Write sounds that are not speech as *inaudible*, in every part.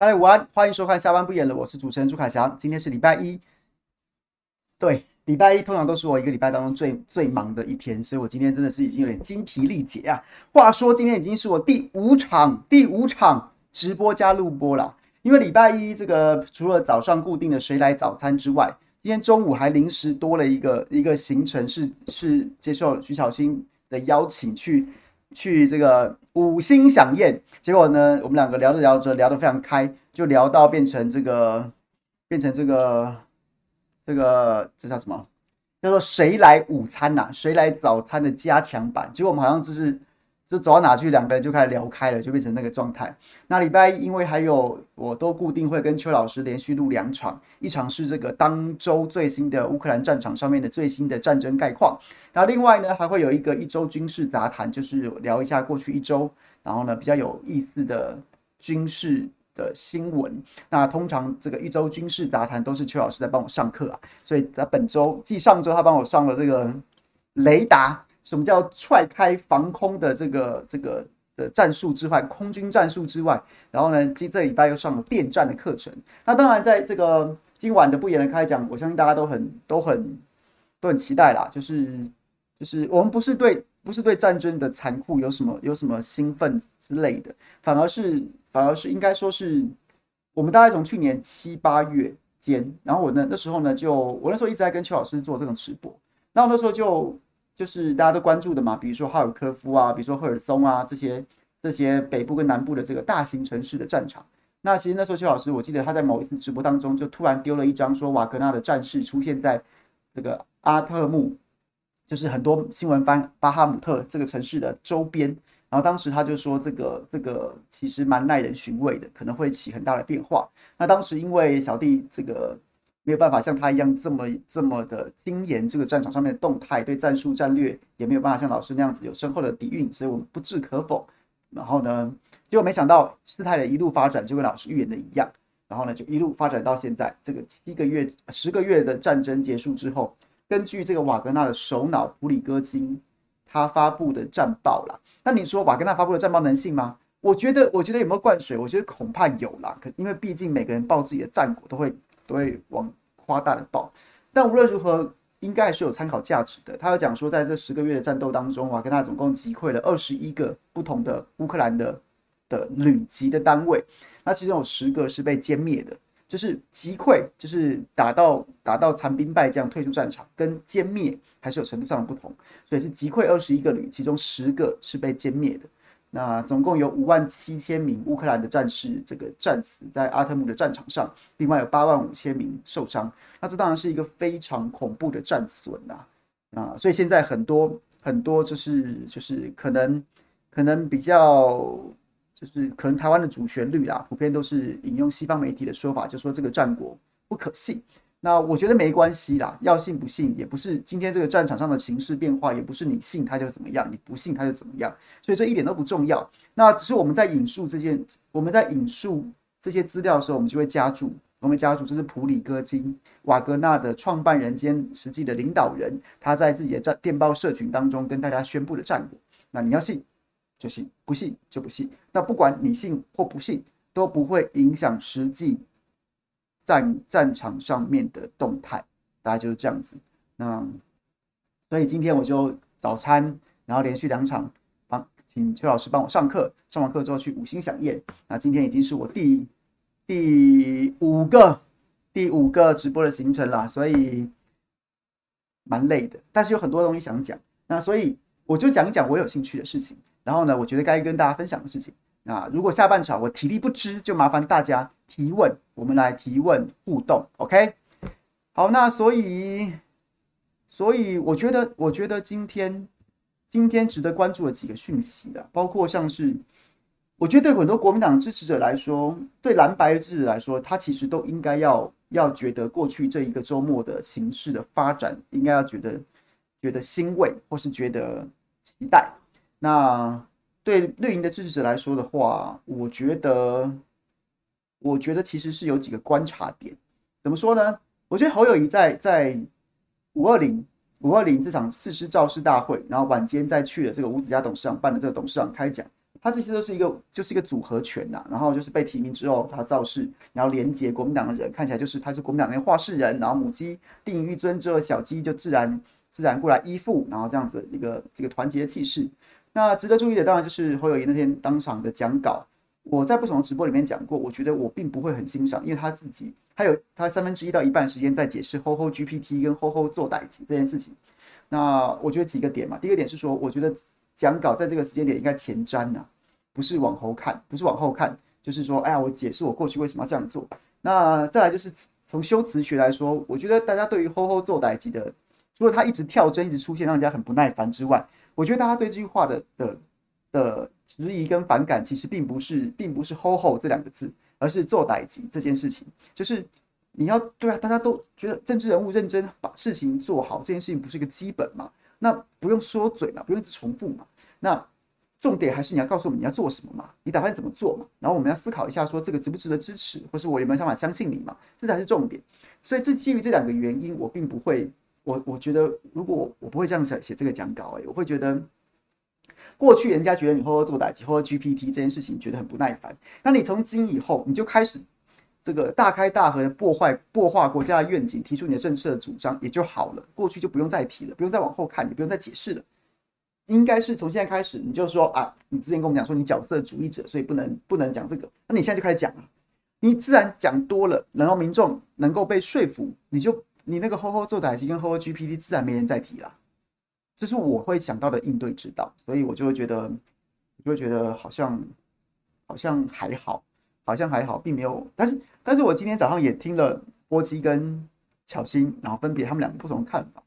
大家午安，欢迎收看《下班不演了》，我是主持人朱凯翔。今天是礼拜一，对，礼拜一通常都是我一个礼拜当中最最忙的一天，所以我今天真的是已经有点精疲力竭啊。话说今天已经是我第五场第五场直播加录播了，因为礼拜一这个除了早上固定的谁来早餐之外，今天中午还临时多了一个一个行程是，是接受徐小新的邀请去。去这个五星响宴，结果呢，我们两个聊着聊着聊得非常开，就聊到变成这个，变成这个，这个这叫什么？叫做谁来午餐呐、谁来早餐的加强版？结果我们好像就是。就走到哪去，两个人就开始聊开了，就变成那个状态。那礼拜一，因为还有我都固定会跟邱老师连续录两场，一场是这个当周最新的乌克兰战场上面的最新的战争概况，然后另外呢还会有一个一周军事杂谈，就是聊一下过去一周，然后呢比较有意思的军事的新闻。那通常这个一周军事杂谈都是邱老师在帮我上课啊，所以在本周继上周他帮我上了这个雷达。什么叫踹开防空的这个这个的战术之外，空军战术之外，然后呢，这这礼拜又上了电战的课程。那当然，在这个今晚的不言的开讲，我相信大家都很都很都很期待啦。就是就是我们不是对不是对战争的残酷有什么有什么兴奋之类的，反而是反而是应该说是我们大概从去年七八月间，然后我呢那时候呢就我那时候一直在跟邱老师做这种直播，那我那时候就。就是大家都关注的嘛，比如说哈尔科夫啊，比如说赫尔松啊，这些这些北部跟南部的这个大型城市的战场。那其实那时候邱老师，我记得他在某一次直播当中，就突然丢了一张说瓦格纳的战士出现在这个阿特木，就是很多新闻翻巴哈姆特这个城市的周边。然后当时他就说，这个这个其实蛮耐人寻味的，可能会起很大的变化。那当时因为小弟这个。没有办法像他一样这么这么的精研这个战场上面的动态，对战术战略也没有办法像老师那样子有深厚的底蕴，所以我们不置可否。然后呢，结果没想到事态的一路发展就跟老师预言的一样，然后呢就一路发展到现在这个七个月十个月的战争结束之后，根据这个瓦格纳的首脑普里戈金他发布的战报啦，那你说瓦格纳发布的战报能信吗？我觉得我觉得有没有灌水？我觉得恐怕有啦，可因为毕竟每个人报自己的战果都会都会往。夸大的报，但无论如何，应该还是有参考价值的。他有讲说，在这十个月的战斗当中，瓦格纳总共击溃了二十一个不同的乌克兰的的旅级的单位，那其中有十个是被歼灭的，就是击溃，就是打到打到残兵败将退出战场，跟歼灭还是有程度上的不同，所以是击溃二十一个旅，其中十个是被歼灭的。那总共有五万七千名乌克兰的战士这个战死在阿特木的战场上，另外有八万五千名受伤。那这当然是一个非常恐怖的战损呐啊！所以现在很多很多就是就是可能可能比较就是可能台湾的主旋律啦，普遍都是引用西方媒体的说法，就说这个战果不可信。那我觉得没关系啦，要信不信也不是今天这个战场上的情势变化，也不是你信他就怎么样，你不信他就怎么样，所以这一点都不重要。那只是我们在引述这件，我们在引述这些资料的时候，我们就会加注，我们加注这是普里戈金瓦格纳的创办人兼实际的领导人，他在自己的战电报社群当中跟大家宣布的战果。那你要信就信，不信就不信。那不管你信或不信，都不会影响实际。战战场上面的动态，大概就是这样子。那所以今天我就早餐，然后连续两场帮请邱老师帮我上课，上完课之后去五星饗宴。那今天已经是我第第五个第五个直播的行程了，所以蛮累的，但是有很多东西想讲。那所以我就讲讲我有兴趣的事情，然后呢，我觉得该跟大家分享的事情。那如果下半场我体力不支，就麻烦大家提问，我们来提问互动，OK？好，那所以，所以我觉得，我觉得今天今天值得关注的几个讯息的，包括像是，我觉得对很多国民党支持者来说，对蓝白的支持者来说，他其实都应该要要觉得过去这一个周末的形势的发展，应该要觉得觉得欣慰，或是觉得期待。那。对绿营的支持者来说的话，我觉得，我觉得其实是有几个观察点。怎么说呢？我觉得侯友谊在在五二零五二零这场誓师造势大会，然后晚间再去了这个吴子嘉董事长办的这个董事长开讲，他这些都是一个就是一个组合拳呐，然后就是被提名之后他造势，然后连接国民党的人，看起来就是他是国民党的话事人，然后母鸡定于一尊之后，小鸡就自然自然过来依附，然后这样子一个这个团结的气势。那值得注意的当然就是侯友宜那天当场的讲稿，我在不同的直播里面讲过，我觉得我并不会很欣赏，因为他自己他有他三分之一到一半时间在解释“吼吼 GPT” 跟“吼吼做代志”这件事情。那我觉得几个点嘛，第一个点是说，我觉得讲稿在这个时间点应该前瞻呐，不是往后看，不是往后看，就是说，哎呀，我解释我过去为什么要这样做。那再来就是从修辞学来说，我觉得大家对于“吼吼做代志”的，除了他一直跳针，一直出现让人家很不耐烦之外，我觉得大家对这句话的的的质疑跟反感，其实并不是并不是 “ho ho” 这两个字，而是做代志这件事情。就是你要对啊，大家都觉得政治人物认真把事情做好，这件事情不是一个基本嘛？那不用说嘴嘛，不用一直重复嘛。那重点还是你要告诉我们你要做什么嘛？你打算怎么做嘛？然后我们要思考一下，说这个值不值得支持，或是我有没有想法相信你嘛？这才是重点。所以这基于这两个原因，我并不会，我我觉得如果我不会这样写写这个讲稿，哎，我会觉得。过去人家觉得你吼吼做代志，吼吼 GPT 这件事情觉得很不耐烦。那你从今以后，你就开始这个大开大合的破坏、破坏国家的愿景，提出你的政策的主张也就好了。过去就不用再提了，不用再往后看，也不用再解释了。应该是从现在开始，你就说啊，你之前跟我们讲说你角色主义者，所以不能不能讲这个。那你现在就开始讲了，你自然讲多了，然后民众能够被说服，你就你那个吼吼做的还是跟吼吼 GPT 自然没人再提了。这是我会想到的应对之道，所以我就会觉得，我就会觉得好像好像还好，好像还好，并没有。但是，但是我今天早上也听了波基跟巧心，然后分别他们两个不同的看法，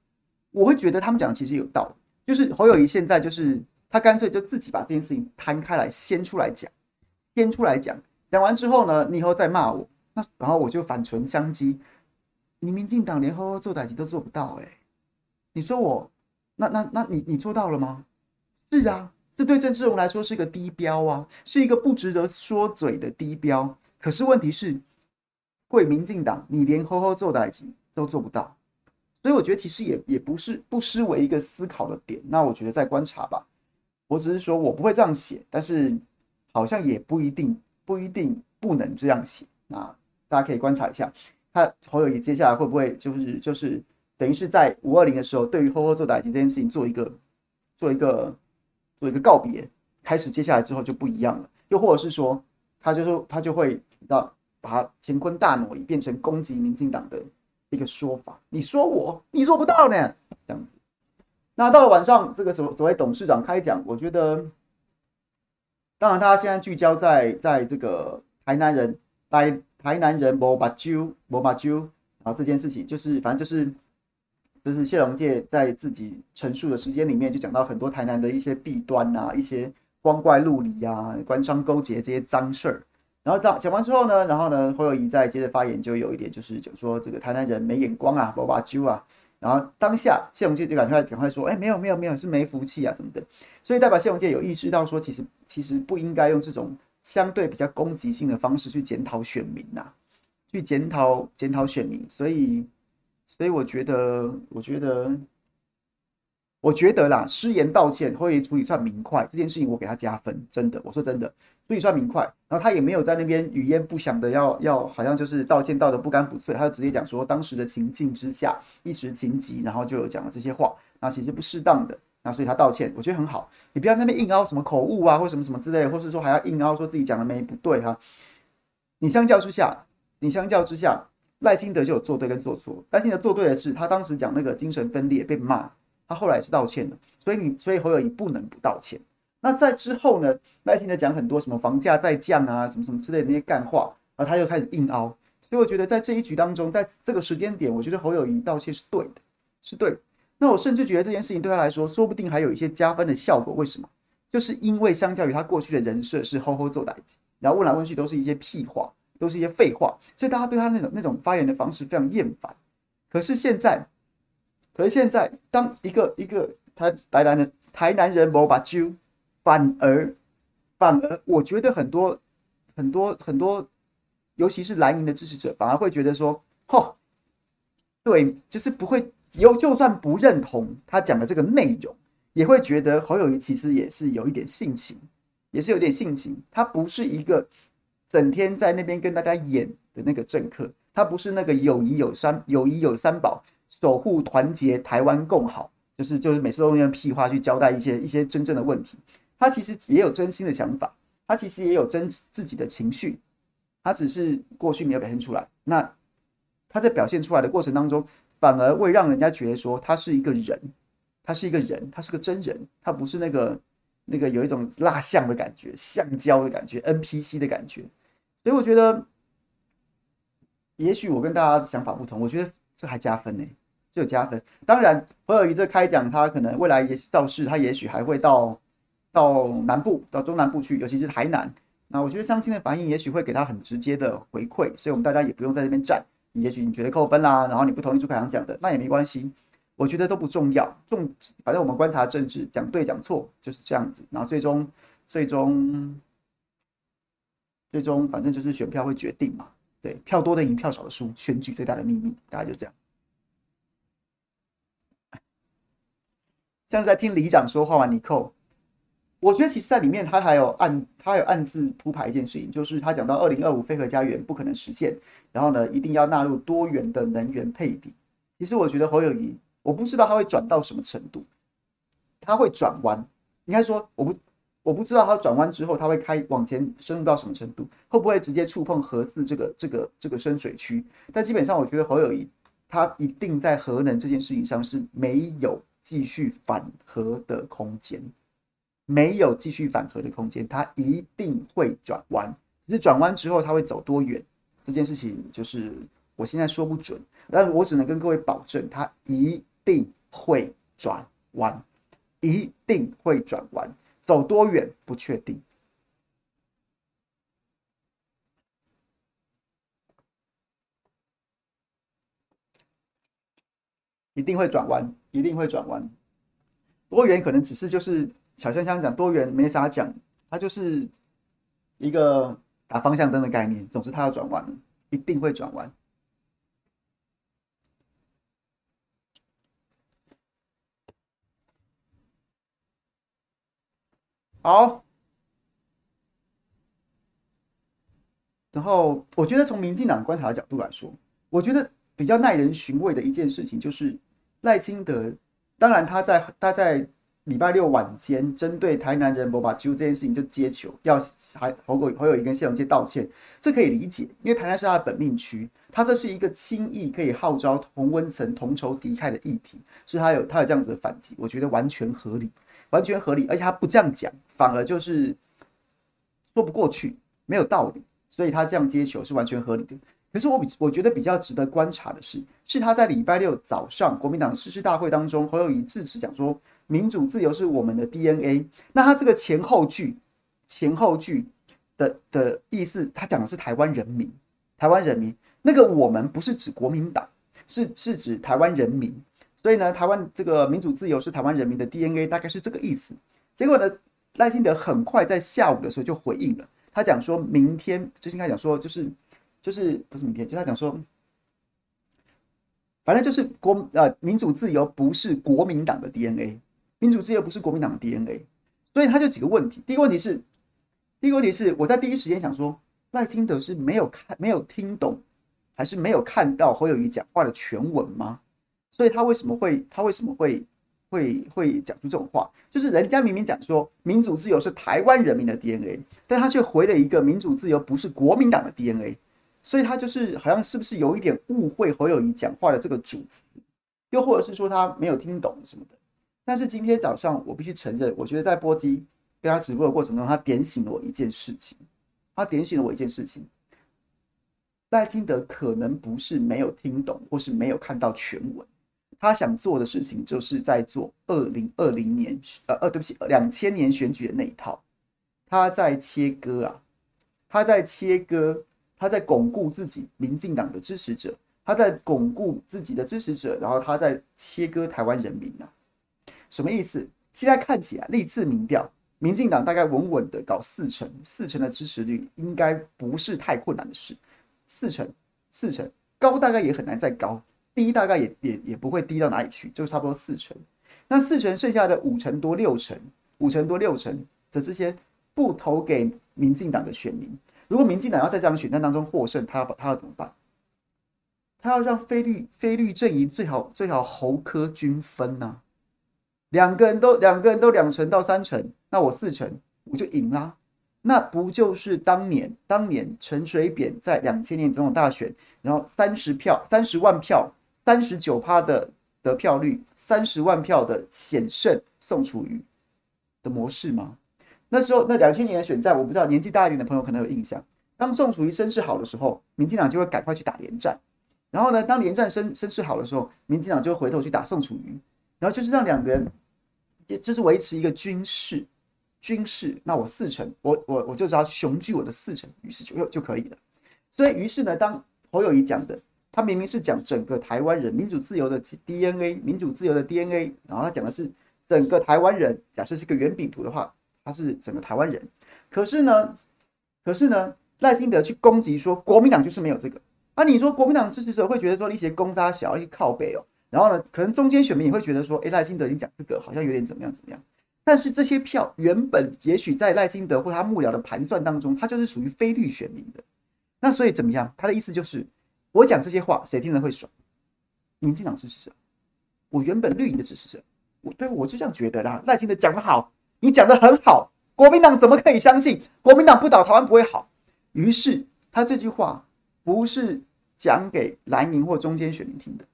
我会觉得他们讲的其实有道理。就是侯友宜现在就是他干脆就自己把这件事情摊开来，先出来讲，先出来讲，讲完之后呢，你以后再骂我，那然后我就反唇相讥，你民进党连呵呵做代志都做不到，欸，你说我。那那那你你做到了吗？是啊，这对政治人物来说是一个低标啊，是一个不值得说嘴的低标。可是问题是，贵民进党你连呵呵做代志都做不到，所以我觉得其实也也不是不失为一个思考的点。那我觉得再观察吧。我只是说我不会这样写，但是好像也不一定不一定不能这样写。那大家可以观察一下，他侯友宜接下来会不会就是就是。等于是在五二零的时候，对于呵呵做打击这件事情做一个做一个做一个告别，开始接下来之后就不一样了。又或者是说，他就说他就会让把乾坤大挪移，变成攻击民进党的一个说法。你说我，你做不到呢？这样子。那到了晚上，这个所所谓董事长开讲，我觉得，当然他现在聚焦在在这个台南人台台南人无目睭无目睭，然后这件事情就是反正就是。就是谢龙介在自己陈述的时间里面，就讲到很多台南的一些弊端啊，一些光怪陆离啊，官商勾结这些脏事儿。然后讲讲完之后呢，然后呢，侯友宜再接着发言，就有一点就是讲说这个台南人没眼光啊，无目睭啊。然后当下谢龙介就赶快赶快说，哎，没有没有没有，是没福气啊什么的。所以代表谢龙介有意识到说，其实其实不应该用这种相对比较攻击性的方式去检讨选民呐、去检讨检讨选民，所以。所以我觉得，我觉得，我觉得啦，失言道歉会处理算明快这件事情，我给他加分，真的，我说真的，处理算明快。然后他也没有在那边语焉不详的要要，好像就是道歉道的不干不脆，他就直接讲说当时的情境之下一时情急，然后就有讲了这些话，那其实不适当的，那所以他道歉，我觉得很好。你不要在那边硬凹什么口误啊，或什么什么之类的，或是说还要硬凹说自己讲的没不对哈。你相较之下，你相较之下。赖清德就有做对跟做错。赖清德做对的是，他当时讲那个精神分裂被骂，他后来也是道歉的。所以你，所以侯友宜不能不道歉。那在之后呢？赖清德讲很多什么房价在降啊，什么什么之类的那些干话，然后他又开始硬凹。所以我觉得在这一局当中，在这个时间点，我觉得侯友宜道歉是对的，是对的。那我甚至觉得这件事情对他来说，说不定还有一些加分的效果。为什么？就是因为相较于他过去的人设是吼吼做代志，然后问来问去都是一些屁话。都是一些废话，所以大家对他那种那种发言的方式非常厌烦。可是现在，可是现在，当一个一个台台南的台南人无目睭，反而反而，我觉得很多很多很多，尤其是蓝营的支持者，反而会觉得说，吼，对，就是不会有，就算不认同他讲的这个内容，也会觉得侯友谊其实也是有一点性情，也是有点性情，他不是一个整天在那边跟大家演的那个政客，他不是那个友谊有三友谊有三宝，守护团结台湾共好，就是就是每次都用屁话去交代一些一些真正的问题，他其实也有真心的想法，他其实也有真自己的情绪，他只是过去没有表现出来，那他在表现出来的过程当中，反而会让人家觉得说他是一个人，他是一个人，他是个真人，他不是那个。那个有一种蜡像的感觉，橡胶的感觉，NPC 的感觉，所以我觉得，也许我跟大家想法不同，我觉得这还加分呢，这有加分。当然，侯友宜这开讲，他可能未来也造势，他也许还会到到南部、到中南部去，尤其是台南。那我觉得乡亲的反应，也许会给他很直接的回馈，所以我们大家也不用在这边站。也许你觉得扣分啦，然后你不同意朱凯翔讲的，那也没关系。我觉得都不重要，重反正我们观察政治，讲对讲错就是这样子，然后最终最终最终反正就是选票会决定嘛，对，票多的赢，票少的输，选举最大的秘密，大概就这样。像是在听里长说话完你扣，我觉得其实在里面他还有暗他还有暗自铺排一件事情，就是他讲到二零二五非核家园不可能实现，然后呢一定要纳入多元的能源配比。其实我觉得侯友宜。我不知道他会转到什么程度，他会转弯，应该说我不我不知道他转弯之后他会开往前深入到什么程度，会不会直接触碰核四这个这个这个深水区？但基本上我觉得侯友宜他一定在核能这件事情上是没有继续反核的空间，没有继续反核的空间，它一定会转弯。只是转弯之后它会走多远，这件事情就是我现在说不准，但我只能跟各位保证，它一。定会转弯，一定会转弯，走多远不确定，一定会转弯，一定会转弯。多远可能只是就是小香香讲多远没啥讲，它就是一个打方向灯的概念。总之，它要转弯，一定会转弯。好，然后我觉得从民进党观察的角度来说，我觉得比较耐人寻味的一件事情就是赖清德，当然他在他在礼拜六晚间针对台南人不把揪这件事情就接球，要还侯友侯友宜跟谢龙介道歉，这可以理解，因为台南是他的本命区，他这是一个轻易可以号召同温层同仇敌忾的议题，所以他有他有这样子的反击，我觉得完全合理。完全合理，而且他不这样讲，反而就是说不过去，没有道理，所以他这样接球是完全合理的。可是我比我觉得比较值得观察的是，是他在礼拜六早上国民党誓师大会当中，侯友宜致辞讲说民主自由是我们的 DNA。那他这个前后句前后句的的意思，他讲的是台湾人民，台湾人民那个我们不是指国民党，是是指台湾人民。所以呢，台湾这个民主自由是台湾人民的 DNA，大概是这个意思。结果呢，赖清德很快在下午的时候就回应了，他讲说明天，最近他讲说就是就是不是明天，就他讲说，反正就是国呃民主自由不是国民党的 DNA，民主自由不是国民党的 DNA。所以他就几个问题，第一个问题是，第一个问题是我在第一时间想说，赖清德是没有看没有听懂，还是没有看到侯友宜讲话的全文吗？所以他为什么会他为什么会会会讲出这种话？就是人家明明讲说民主自由是台湾人民的 DNA，但他却回了一个民主自由不是国民党的 DNA，所以他就是好像是不是有一点误会侯友宜讲话的这个主词，又或者是说他没有听懂什么的。但是今天早上我必须承认，我觉得在播机跟他直播的过程中，他点醒了我一件事情，他点醒了我一件事情。赖金德可能不是没有听懂，或是没有看到全文。他想做的事情，就是在做二零二零年，呃，呃，对不起，两千年选举的那一套。他在切割啊，他在切割，他在巩固自己民进党的支持者，他在巩固自己的支持者，然后他在切割台湾人民啊。什么意思？现在看起来，历次民调，民进党大概稳稳的搞四成，四成的支持率应该不是太困难的事。四成，四成，高大概也很难再高。低大概也也也不会低到哪里去，就差不多四成。那四成剩下的五成多六成，五成多六成的这些不投给民进党的选民。如果民进党要在这场选战当中获胜，他要他要怎么办？他要让非绿非绿阵营最好最好侯科均分呐、啊，两个人都两个人都两成到三成，那我四成我就赢啦。那不就是当年当年陈水扁在两千年总统大选，然后三十票三十万票三十九趴的得票率，三十万票的险胜宋楚瑜的模式吗？那时候，那两千年的选战，我不知道年纪大一点的朋友可能有印象。当宋楚瑜声势好的时候，民进党就会赶快去打连战。然后呢，当连战声声势好的时候，民进党就会回头去打宋楚瑜。然后就是让两个人，就是维持一个军事，军事。那我四成，我我我就只要雄踞我的四成，于是就就可以了。所以于是呢，当侯友宜讲的，他明明是讲整个台湾人民主自由的 DNA，民主自由的 DNA，然后他讲的是整个台湾人，假设是个圆饼图的话。他是整个台湾人，可是呢，可是呢，赖清德去攻击说国民党就是没有这个啊！你说国民党支持者会觉得说一些公差小一些靠北哦，然后呢，可能中间选民也会觉得说，哎，赖清德你讲这个好像有点怎么样怎么样。但是这些票原本也许在赖清德或他幕僚的盘算当中，他就是属于非绿选民的。那所以怎么样？他的意思就是，我讲这些话，谁听了会爽？民进党支持者，我原本绿营的支持者，我对我就这样觉得啦。赖清德讲得好。你讲的很好，国民党怎么可以相信国民党不倒台湾不会好？于是他这句话不是讲给蓝营或中间选民听的，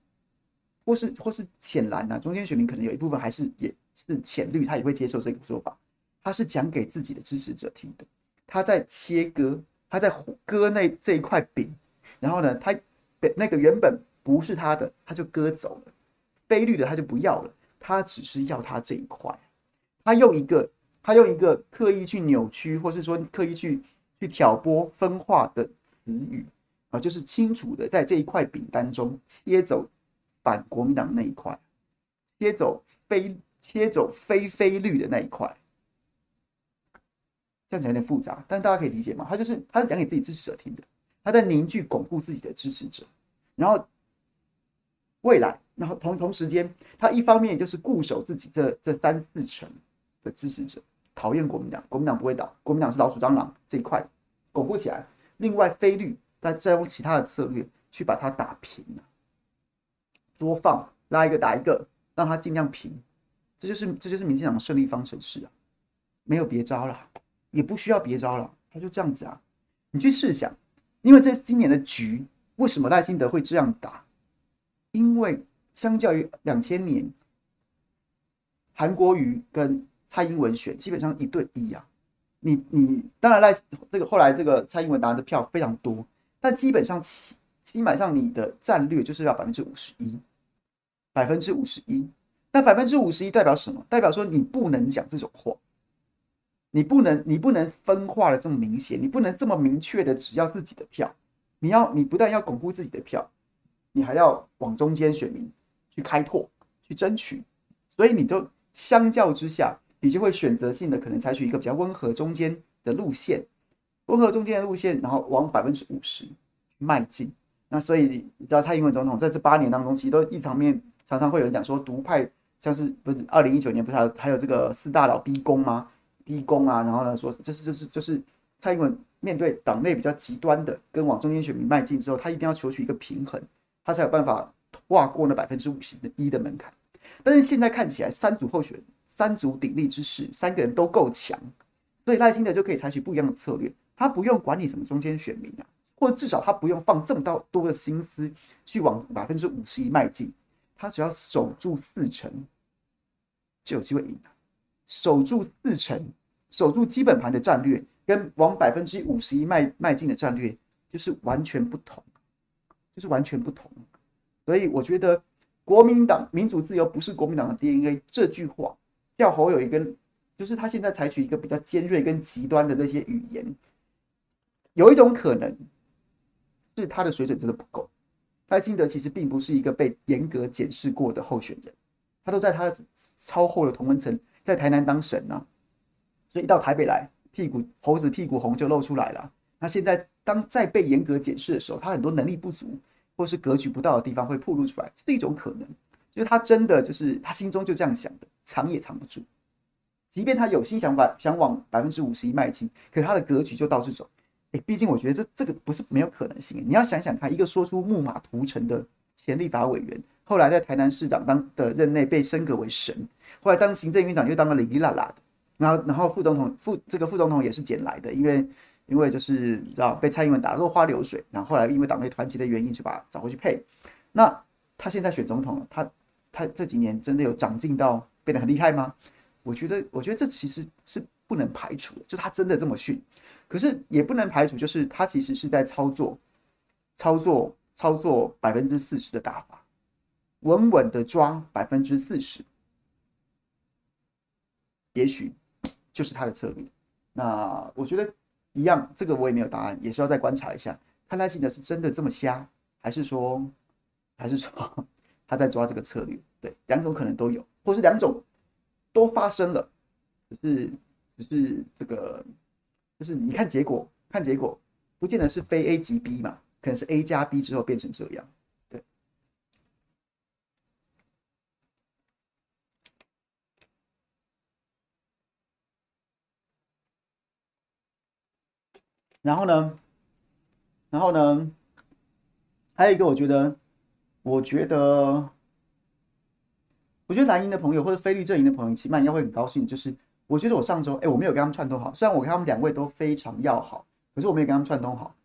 或是或是浅蓝啊，中间选民可能有一部分还是也是浅绿，他也会接受这个说法。他是讲给自己的支持者听的，他在切割，他在割那这一块饼，然后呢，他那个原本不是他的，他就割走了，非绿的他就不要了，他只是要他这一块。他用一个，他用一个刻意去扭曲，或是说刻意去去挑拨分化的词语啊，就是清楚的在这一块饼当中切走反国民党那一块，切走非切走非非绿的那一块。这样讲有点复杂，但大家可以理解吗？他就是他是讲给自己支持者听的，他在凝聚巩固自己的支持者，然后未来，然后同同时间，他一方面就是固守自己这这三四成。的支持者讨厌国民党，国民党不会倒，国民党是老鼠蟑螂这一块巩固起来。另外，非绿再再用其他的策略去把它打平了，多放拉一个打一个，让他尽量平。这就是这就是民进党的胜利方程式啊，没有别招了，也不需要别招了，他就这样子啊。你去试想，因为这今年的局，为什么赖清德会这样打？因为相较于两千年，韩国瑜跟蔡英文选基本上一对一啊，你你当然赖这个后来这个蔡英文拿的票非常多，但基本上基基本上你的战略就是要百分之五十一，百分之五十一，那百分之五十一代表什么？代表说你不能讲这种话，你不能你不能分化的这么明显，你不能这么明确的只要自己的票，你要你不但要巩固自己的票，你还要往中间选民去开拓去争取，所以你都相较之下。你就会选择性的可能采取一个比较温和中间的路线，温和中间的路线，然后往百分之五十迈进。那所以你知道蔡英文总统在这八年当中，其实都一场面常常会有人讲说独派像是不是二零一九年不是还有还有这个四大佬逼宫吗？逼宫啊，然后呢说就是就是就是蔡英文面对党内比较极端的跟往中间选民迈进之后，他一定要求取一个平衡，他才有办法跨过那百分之五十的一的门槛。但是现在看起来三组候选。三足鼎立之势，三个人都够强，所以赖清德就可以采取不一样的策略。他不用管理什么中间选民啊，或至少他不用放这么多多的心思去往百分之五十一迈进。他只要守住四成，就有机会赢。守住四成，守住基本盘的战略，跟往百分之五十一迈迈进的战略，就是完全不同，就是完全不同。所以我觉得，国民党民主自由不是国民党的 DNA 这句话。叫侯友宜跟，就是他现在采取一个比较尖锐跟极端的那些语言，有一种可能是他的水准真的不够。赖清德其实并不是一个被严格检视过的候选人，他都在他的超厚的同文层，在台南当神啊，所以一到台北来，屁股猴子屁股红就露出来了。那现在当再被严格检视的时候，他很多能力不足或是格局不到的地方会暴露出来，是一种可能。就是他真的就是他心中就这样想的，藏也藏不住。即便他有心想把想往百分之五十一迈进，可他的格局就到这种。哎，毕竟我觉得这这个不是没有可能性。你要想想看，一个说出木马屠城的前立法委员，后来在台南市长当的任内被升格为神，后来当行政院长又当了哩哩啦啦的，然后然后副总统副这个副总统也是捡来的，因为因为就是你知道被蔡英文打落花流水，然后后来因为党内团结的原因就把他找回去配。那他现在选总统了，他他这几年真的有长进到变得很厉害吗？我觉得我觉得这其实是不能排除的，就他真的这么逊。可是也不能排除，就是他其实是在操作、操作、操作百分之四十的打法，稳稳的抓百分之四十，也许就是他的策略。那我觉得一样，这个我也没有答案，也是要再观察一下，他赖清德是真的这么瞎，还是说，还是说 *laughs* 他在抓这个策略？对，两种可能都有，或是两种都发生了，只是只是这个。就是你看结果，看结果，不见得是非 A 即 B 嘛，可能是 A 加 B 之后变成这样，对。然后呢，然后呢，还有一个，我觉得，我觉得，我觉得蓝营的朋友或者非绿阵营的朋友，起码应该会很高兴，就是。我觉得我上周，哎，我没有跟他们串通好。虽然我跟他们两位都非常要好，可是我没有跟他们串通好。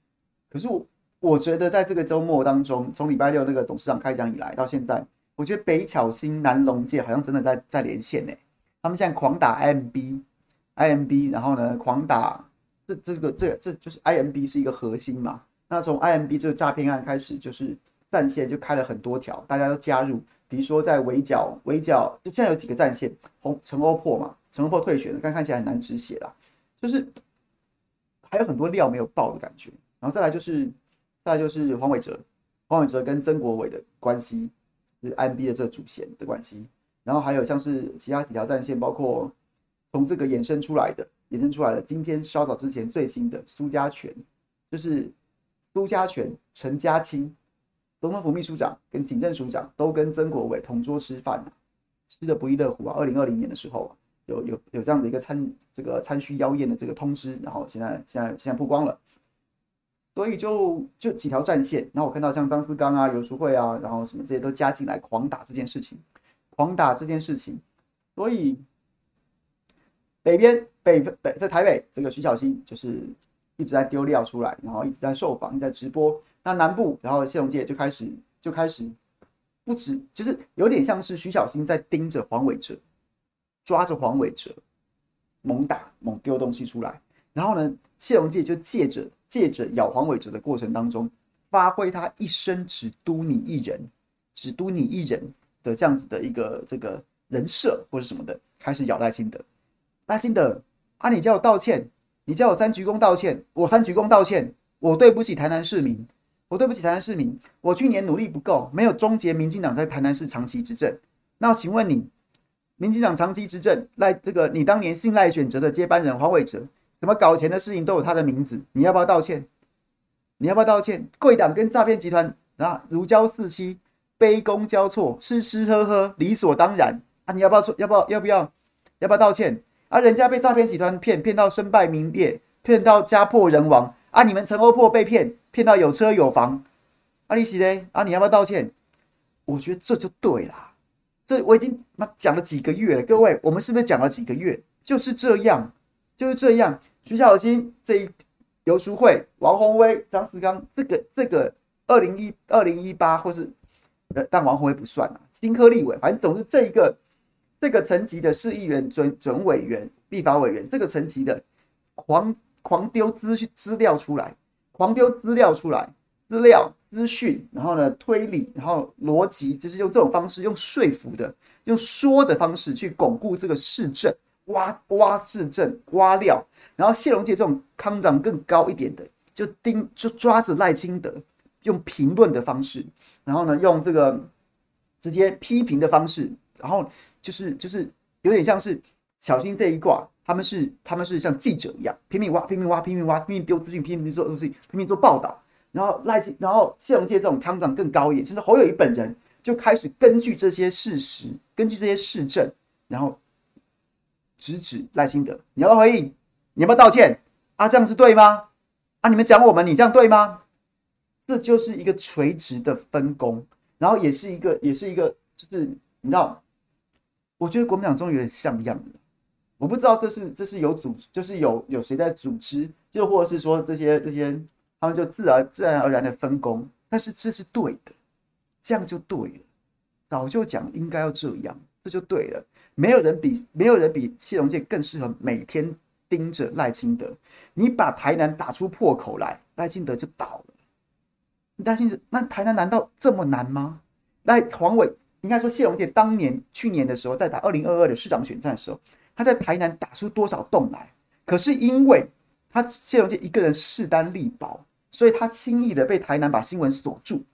可是我，我觉得在这个周末当中，从礼拜六那个董事长开讲以来到现在，我觉得北巧新、南龙界好像真的在在连线呢。他们现在狂打 IMB，IMB，然后呢，狂打这这个这这就是 IMB 是一个核心嘛。那从 IMB 这个诈骗案开始，就是战线就开了很多条，大家都加入。比如说在围剿，围剿，就现在有几个战线，红陈欧破嘛。陈欧破退选了，但看起来很难止血啦，就是还有很多料没有爆的感觉。然后再来就是，再来就是黄伟哲，黄伟哲跟曾国伟的关系，就是 M B 的这个主线的关系。然后还有像是其他几条战线，包括从这个衍生出来的，衍生出来的。今天稍早之前最新的苏家全，就是苏家全、陈家清，总统府秘书长跟警政署长都跟曾国伟同桌吃饭，吃的不亦乐乎啊！二零二零年的时候啊。有有有这样的一个参这个参虚妖艳的这个通知，然后现在现在现在曝光了，所以就就几条战线，然后我看到像张思刚啊、游淑慧啊，然后什么这些都加进来狂打这件事情，狂打这件事情，所以北边北北在台北这个徐小新就是一直在丢料出来，然后一直在受访，一直在直播，那南部然后谢龙介就开始就开始不止，就是有点像是徐小新在盯着黄伟哲。抓着黄伟哲，猛打猛丢东西出来，然后呢，谢龙介就借着借着咬黄伟哲的过程当中，发挥他一生只督你一人，只督你一人的这样子的一个这个人设或者什么的，开始咬赖清德。赖清德啊，你叫我道歉，你叫我三鞠躬道歉，我三鞠躬道歉，我对不起台南市民，我对不起台南市民，我去年努力不够，没有终结民进党在台南市长期执政。那请问你？民进党长期执政，赖这个你当年信赖选择的接班人黄伟哲，什么搞钱的事情都有他的名字，你要不要道歉？你要不要道歉？贵党跟诈骗集团啊如胶似漆，杯弓交错，吃吃喝喝理所当然啊！你要不要说？要不要？要不要？要不要道歉？啊，人家被诈骗集团骗，骗到身败名裂，骗到家破人亡啊！你们陈欧破被骗，骗到有车有房，啊，你是嘞？啊，你要不要道歉？我觉得这就对了。这我已经妈讲了几个月了，各位，我们是不是讲了几个月？就是这样，就是这样。徐小新这一游淑慧、王宏威、张思刚，这个这个二零一二零一八，或是呃，但王宏威不算啊，新科立委，反正总是这一个这个层级的市议员、准准委员、立法委员，这个层级的狂狂丢资资料出来，狂丢资料出来，资料。资讯，然后呢，推理，然后逻辑，就是用这种方式，用说服的，用说的方式去巩固这个市政，挖挖市政，挖料。然后谢龙介这种康长更高一点的，就盯就抓着赖清德，用评论的方式，然后呢，用这个直接批评的方式，然后就是就是有点像是小心这一挂，他们是他们是像记者一样，拼命挖，拼命挖，拼命挖，拼命丢资讯，拼命做东西，拼命做报道。然后赖清，然后谢龙介这种康长更高一点，其实侯友宜本人就开始根据这些事实，根据这些事证，然后直指赖清德，你要不要回应？你要不要道歉？啊，这样子对吗？啊，你们讲我们，你这样对吗？这就是一个垂直的分工，然后也是一个，也是一个，就是你知道，我觉得国民党终于有点像样了。我不知道这是这是有组，就是有有谁在组织，又或者是说这些这些他们就自然自然而然的分工，但是这是对的，这样就对了。早就讲应该要这样，这就对了。没有人比没有人比谢龙介更适合每天盯着赖清德。你把台南打出破口来，赖清德就倒了。你担心那台南难道这么难吗？赖黄伟应该说谢龙介当年去年的时候，在打二零二二的市长选战的时候。他在台南打出多少洞来？可是因为他谢龙介一个人势单力薄，所以他轻易的被台南把新闻锁住。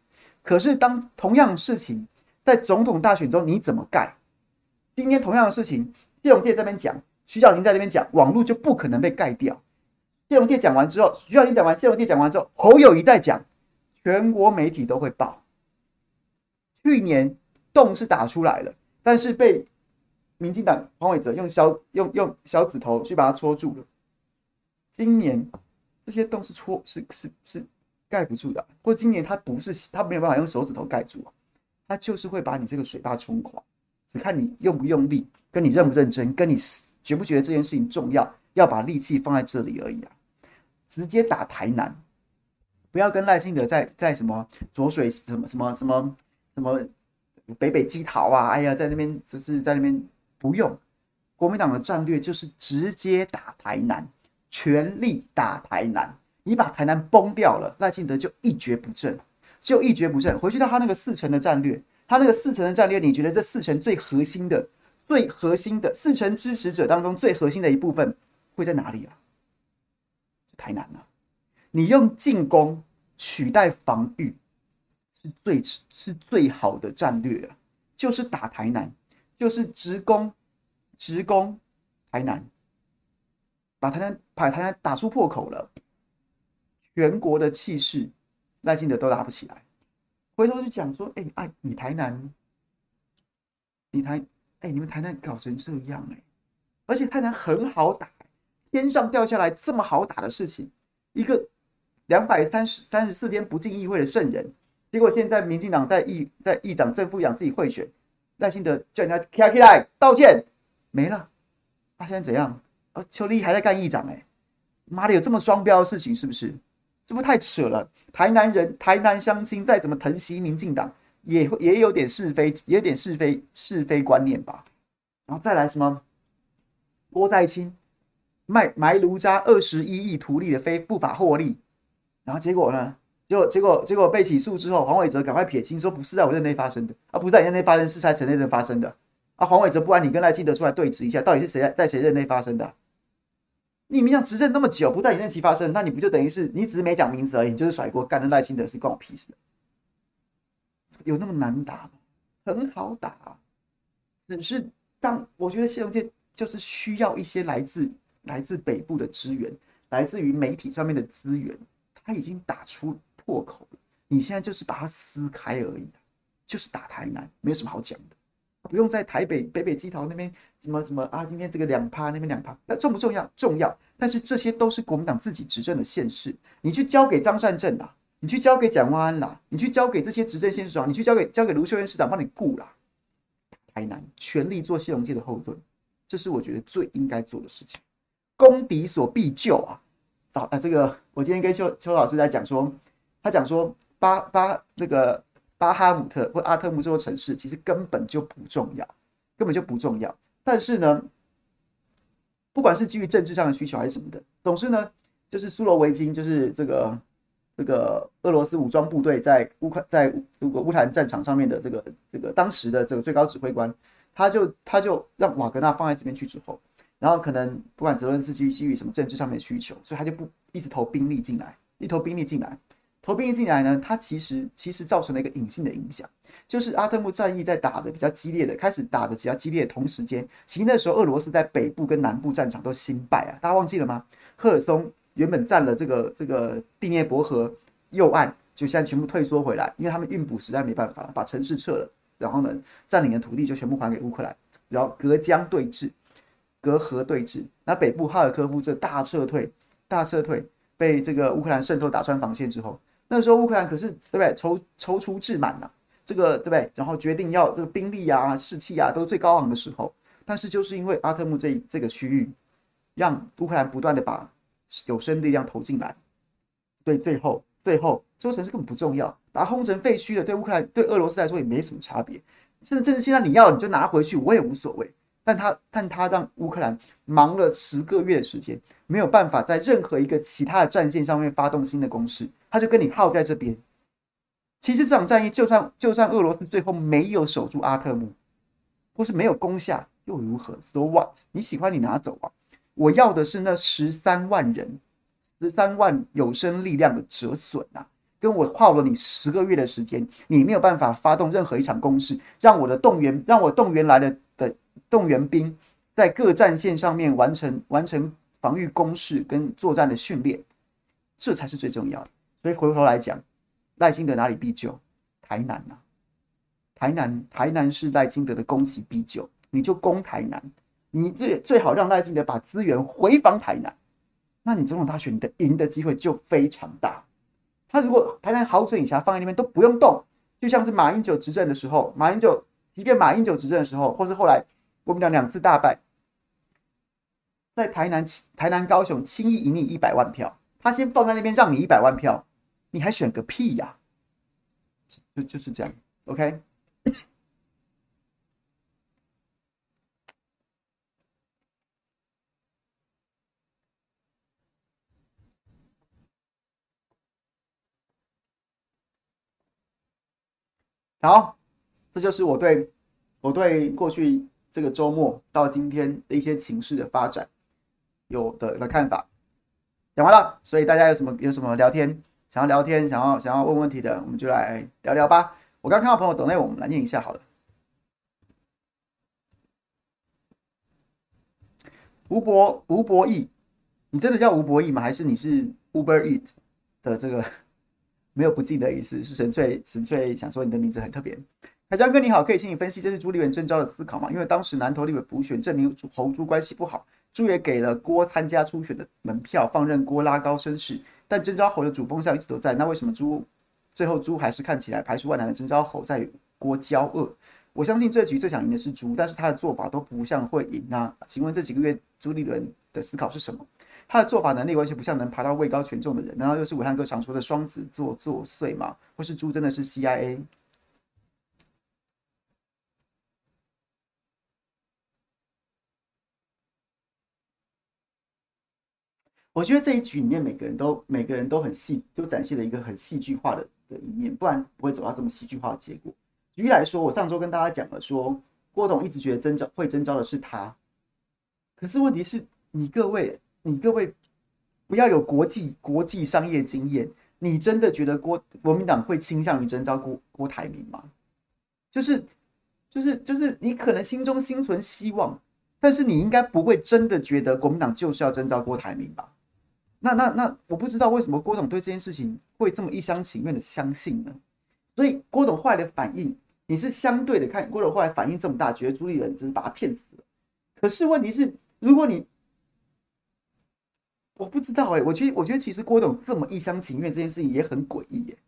可是当同样事情在总统大选中，你怎么盖？今天同样的事情，谢龙介在这边讲，徐小婷在那边讲，网络就不可能被盖掉。谢龙介讲完之后，徐小婷讲完，谢龙介讲完之后，侯友宜在讲，全国媒体都会报。去年洞是打出来了，但是被。民进党黄伟哲用小用用小指头去把它戳住了。今年这些洞是戳是是是盖不住的，或今年他不是他没有办法用手指头盖住，他就是会把你这个水坝冲垮，只看你用不用力，跟你认不认真，跟你觉不觉得这件事情重要，要把力气放在这里而已啊！直接打台南，不要跟赖清德在在什么浊水什么什么什么什么北北基桃啊，哎呀，在那边就是在那边。不用，国民党的战略就是直接打台南，全力打台南。你把台南崩掉了，赖清德就一蹶不振，就一蹶不振。回去到他那个四成的战略，他那个四成的战略，你觉得这四成最核心的、最核心的四成支持者当中最核心的一部分会在哪里啊？台南啊！你用进攻取代防御，是最是最好的战略啊，就是打台南。就是直攻，直攻台南，把台南把台南打出破口了，全国的气势赖清德都打不起来。回头就讲说，哎、欸、哎，你台南，你台，哎、你们台南搞成这样哎、而且台南很好打，天上掉下来这么好打的事情，一个两百三十三十四天不进议会的圣人，结果现在民进党在议在议长正副议长自己贿选。赖清德叫人家起来起来道歉，没了。他、现在怎样？邱力还在干议长哎、妈的，有这么双标的事情是不是？这不太扯了。台南人、台南乡亲再怎么疼惜民进党，也也有点是非，也有点是非是非观念吧。然后再来什么？郭在清卖埋卢渣二十一亿图利的非不法获利，然后结果呢？结果，结果，结果被起诉之后，黄伟哲赶快撇清，说不是在我任内发生的啊，不是在你任内发生，是在陈内任发生的啊。黄伟哲，不然你跟赖清德出来对质一下，到底是谁在在谁任内发生的？你们想执政那么久，不在你任期发生，那你不就等于是你只是没讲名字而已，你就是甩锅，干的赖清德是关我屁事？有那么难打吗？很好打啊，只是当我觉得谢龙介就是需要一些来自来自北部的资源，来自于媒体上面的资源，他已经打出。破口了，你现在就是把它撕开而已，就是打台南，没有什么好讲的，不用在台北北北基桃那边什么什么啊，今天这个两趴，那边两趴，那重不重要？重要，但是这些都是国民党自己执政的县市，你去交给张善政啦，你去交给蒋万安啦，你去交给这些执政县市长，你去交给交给卢秀燕市长帮你顾啦，台南全力做谢龙介的后盾，这是我觉得最应该做的事情，攻敌所必救啊！早啊，这个我今天跟邱邱老师在讲说。他讲说八八那个巴哈姆特或阿特姆这座城市其实根本就不重要，根本就不重要。但是呢，不管是基于政治上的需求还是什么的，总之呢，就是苏罗维金，就是这个这个俄罗斯武装部队在乌克在这个乌克兰战场上面的这个这个当时的这个最高指挥官，他就他就让瓦格纳放在这边去之后，然后可能不管泽伦斯基于基于什么政治上面的需求，所以他就不一直投兵力进来，一投兵力进来。投兵一进来呢，它其实其实造成了一个隐性的影响，就是阿特木战役在打的比较激烈的，开始打的比较激烈的同时间，其实那时候俄罗斯在北部跟南部战场都新败啊，大家忘记了吗？赫尔松原本占了这个这个第聂伯河右岸，就现在全部退缩回来，因为他们运补实在没办法了把城市撤了，然后呢，占领的土地就全部还给乌克兰，然后隔江对峙。隔河对峙，那北部哈尔科夫这大撤退，大撤退被这个乌克兰渗透打穿防线之后，那时候乌克兰可是对不对？踌踌躇志满呐，这个对不对？然后决定要这个兵力啊、士气啊都最高昂的时候，但是就是因为阿特木这这个区域，让乌克兰不断的把有生力量投进来，所以最后最后这座城市根本不重要，把它轰成废墟了，对乌克兰对俄罗斯来说也没什么差别。甚至现在你要你就拿回去，我也无所谓。但他但他让乌克兰忙了十个月的时间，没有办法在任何一个其他的战线上面发动新的攻势，他就跟你耗在这边。其实这场战役，就算就算俄罗斯最后没有守住阿特木，或是没有攻下，又如何？So what？你喜欢你拿走啊！我要的是那十三万人，十三万有生力量的折损啊！跟我耗了你十个月的时间，你没有办法发动任何一场攻势，让我的动员，让我动员来的的动员兵在各战线上面完成完成防御攻势跟作战的训练，这才是最重要的。所以回过头来讲，赖清德哪里必救？台南呐、啊，台南台南是赖清德的攻其必救，你就攻台南，你最最好让赖清德把资源回防台南，那你总统大选你的赢的机会就非常大。他如果台南好整以暇放在那边都不用动，就像是马英九执政的时候，马英九即便马英九执政的时候，或是后来国民党两次大败，在台南、台南、高雄轻易赢你一百万票，他先放在那边让你一百万票，你还选个屁呀、啊？就就是这样，OK。好，这就是我对我对过去这个周末到今天的一些情势的发展有的一个看法。讲完了，所以大家有什么有什么聊天想要聊天想要想要问问题的，我们就来聊聊吧。我刚看到朋友抖内，我们来念一下好了。吴博吴博义，你真的叫吴博义吗？还是你是 Uber Eat 的这个？*laughs* 没有不敬的意思，是纯粹纯粹想说你的名字很特别。海江哥你好，可以请你分析这是朱立伦征召的思考吗？因为当时南投立委补选证明侯朱关系不好，朱也给了郭参加初选的门票，放任郭拉高声势，但征召侯的主风向一直都在。那为什么朱最后朱还是看起来排除万难的征召侯，在与郭交恶？我相信这局最想赢的是朱，但是他的做法都不像会赢啊。请问这几个月朱立伦的思考是什么？他的做法能力完全不像能爬到位高权重的人，难道又是武汉哥常说的双子座作祟吗？或是朱真的是 CIA？我觉得这一局里面每个人都每个人都很戏，都展现了一个很戏剧化的的一面，不然不会走到这么戏剧化的结果。举例来说，我上周跟大家讲了说，郭董一直觉得征召会征召的是他，可是问题是你各位。你各位不要有国际国际商业经验，你真的觉得郭国民党会倾向于征召郭郭台铭吗？就是就是就是你可能心中心存希望，但是你应该不会真的觉得国民党就是要征召郭台铭吧？那那那我不知道为什么郭董对这件事情会这么一厢情愿的相信呢？所以郭董后来的反应，你是相对的看郭董后来反应这么大，觉得朱立伦真是把他骗死了。可是问题是，如果你我不知道哎、我觉得我觉得其实郭董这么一厢情愿这件事情也很诡异耶，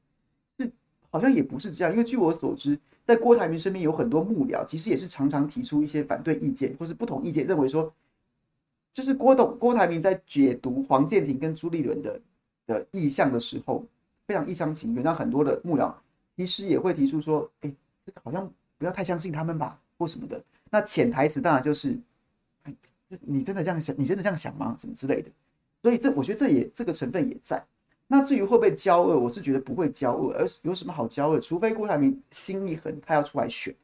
是好像也不是这样，因为据我所知，在郭台铭身边有很多幕僚，其实也是常常提出一些反对意见或是不同意见，认为说，就是郭董郭台铭在解读黄健庭跟朱立伦的的意向的时候，非常一厢情愿，让很多的幕僚其实也会提出说，哎，这个好像不要太相信他们吧，或什么的。那潜台词当然就是，哎，你真的这样想？你真的这样想吗？什么之类的。所以这我觉得这也这个成分也在。那至于会不会交恶，我是觉得不会交恶，而有什么好交恶？除非郭台铭心一狠，他要出来选，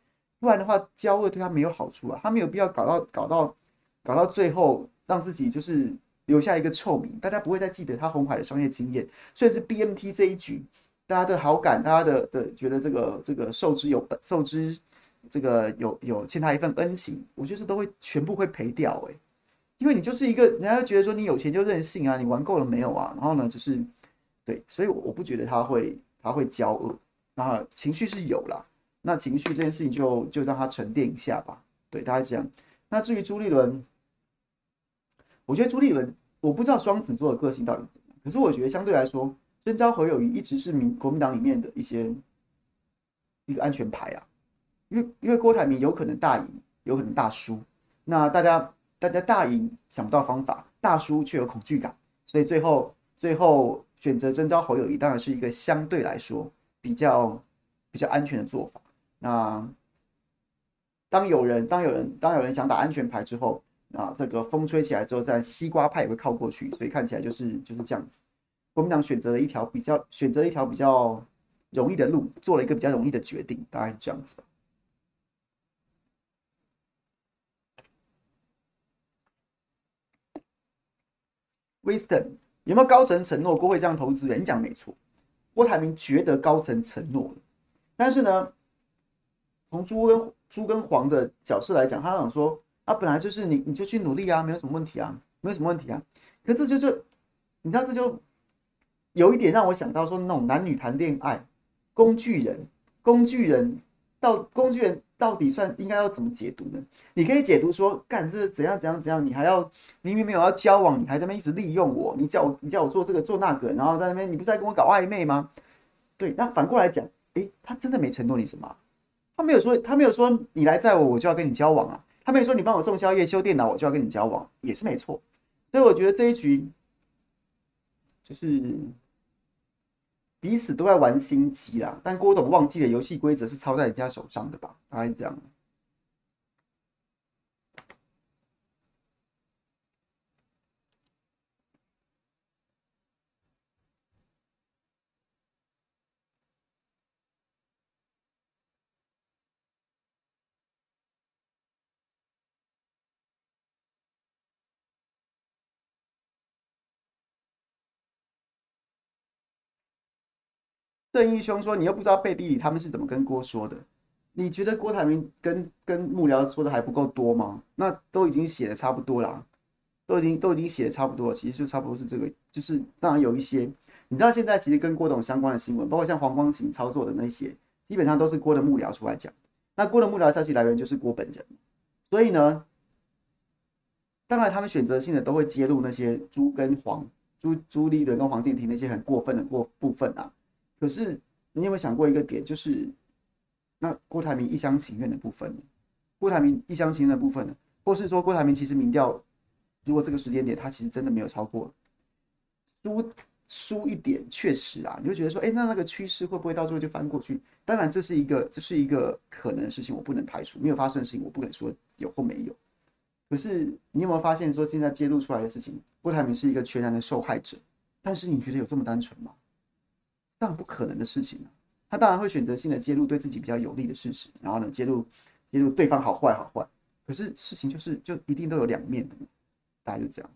不然的话交恶对他没有好处啊，他没有必要搞到搞到搞到最后让自己就是留下一个臭名，大家不会再记得他红海的商业经验，甚至 BMT 这一局，大家的好感，大家的的觉得这个这个受之有受之这个有有欠他一份恩情，我觉得这都会全部会赔掉哎、因为你就是一个，人家觉得说你有钱就任性啊，你玩够了没有啊？然后呢，就是对，所以我不觉得他会他会交恶，那情绪是有啦，那情绪这件事情就就让他沉淀一下吧。对，大概这样。那至于朱立伦，我觉得朱立伦，我不知道双子座的个性到底怎样，可是我觉得相对来说，征召侯友宜一直是民国民党里面的一些一个安全牌啊，因为因为郭台铭有可能大赢，有可能大输，那大家大家大赢想不到方法，大输却有恐惧感，所以最后最后选择征召侯友宜，当然是一个相对来说比较比较安全的做法。那当有人当有人当有人想打安全牌之后，啊，这个风吹起来之后，在西瓜派也会靠过去，所以看起来就是就是这样子。国民党选择了一条比较选择了一条比较容易的路，做了一个比较容易的决定，大概这样子。Wisdom 有没有高层承诺郭会这样投资人？讲没错，郭台铭觉得高层承诺了，但是呢，从朱跟朱跟黄的角色来讲，他想说。啊，本来就是你，你就去努力啊，没有什么问题啊，没有什么问题啊。可这就是，你知道这就有一点让我想到说，那种男女谈恋爱，工具人，工具人到工具人到底算应该要怎么解读呢？你可以解读说，干这怎样怎样怎样，你还要明明没有要交往，你还在那边一直利用我，你叫我你叫我做这个做那个，然后在那边你不是在跟我搞暧昧吗？对，那反过来讲，诶，他真的没承诺你什么？他没有说，他没有说你来载我，我就要跟你交往啊。他没说你帮我送宵夜、修电脑，我就要跟你交往，也是没错。所以我觉得这一局就是彼此都在玩心机啦。但郭董忘记了游戏规则是抄在人家手上的吧？大概是这样。正义兄说：“你又不知道背地里他们是怎么跟郭说的？你觉得郭台铭跟跟幕僚说的还不够多吗？那都已经写的差不多了，都已经都已经写的差不多了。其实就差不多是这个，就是当然有一些，你知道现在其实跟郭董相关的新闻，包括像黄光芹操作的那些，基本上都是郭的幕僚出来讲。那郭的幕僚消息来源就是郭本人，所以呢，当然他们选择性的都会揭露那些朱跟黄、朱朱立伦跟黄健庭那些很过分的过部分啊。”可是，你有没有想过一个点，就是那郭台铭一厢情愿的部分呢？郭台铭一厢情愿的部分呢？或是说郭台铭其实民调，如果这个时间点他其实真的没有超过输输一点，确实啊，你会觉得说，哎，那那个趋势会不会到最后就翻过去？当然，这是一个这是一个可能的事情，我不能排除没有发生的事情，我不敢说有或没有。可是你有没有发现说，现在揭露出来的事情，郭台铭是一个全然的受害者？但是你觉得有这么单纯吗？当然不可能的事情，他当然会选择性的揭露对自己比较有利的事实，然后呢，揭露揭露对方好坏好坏。可是事情就是就一定都有两面的，大家就这样。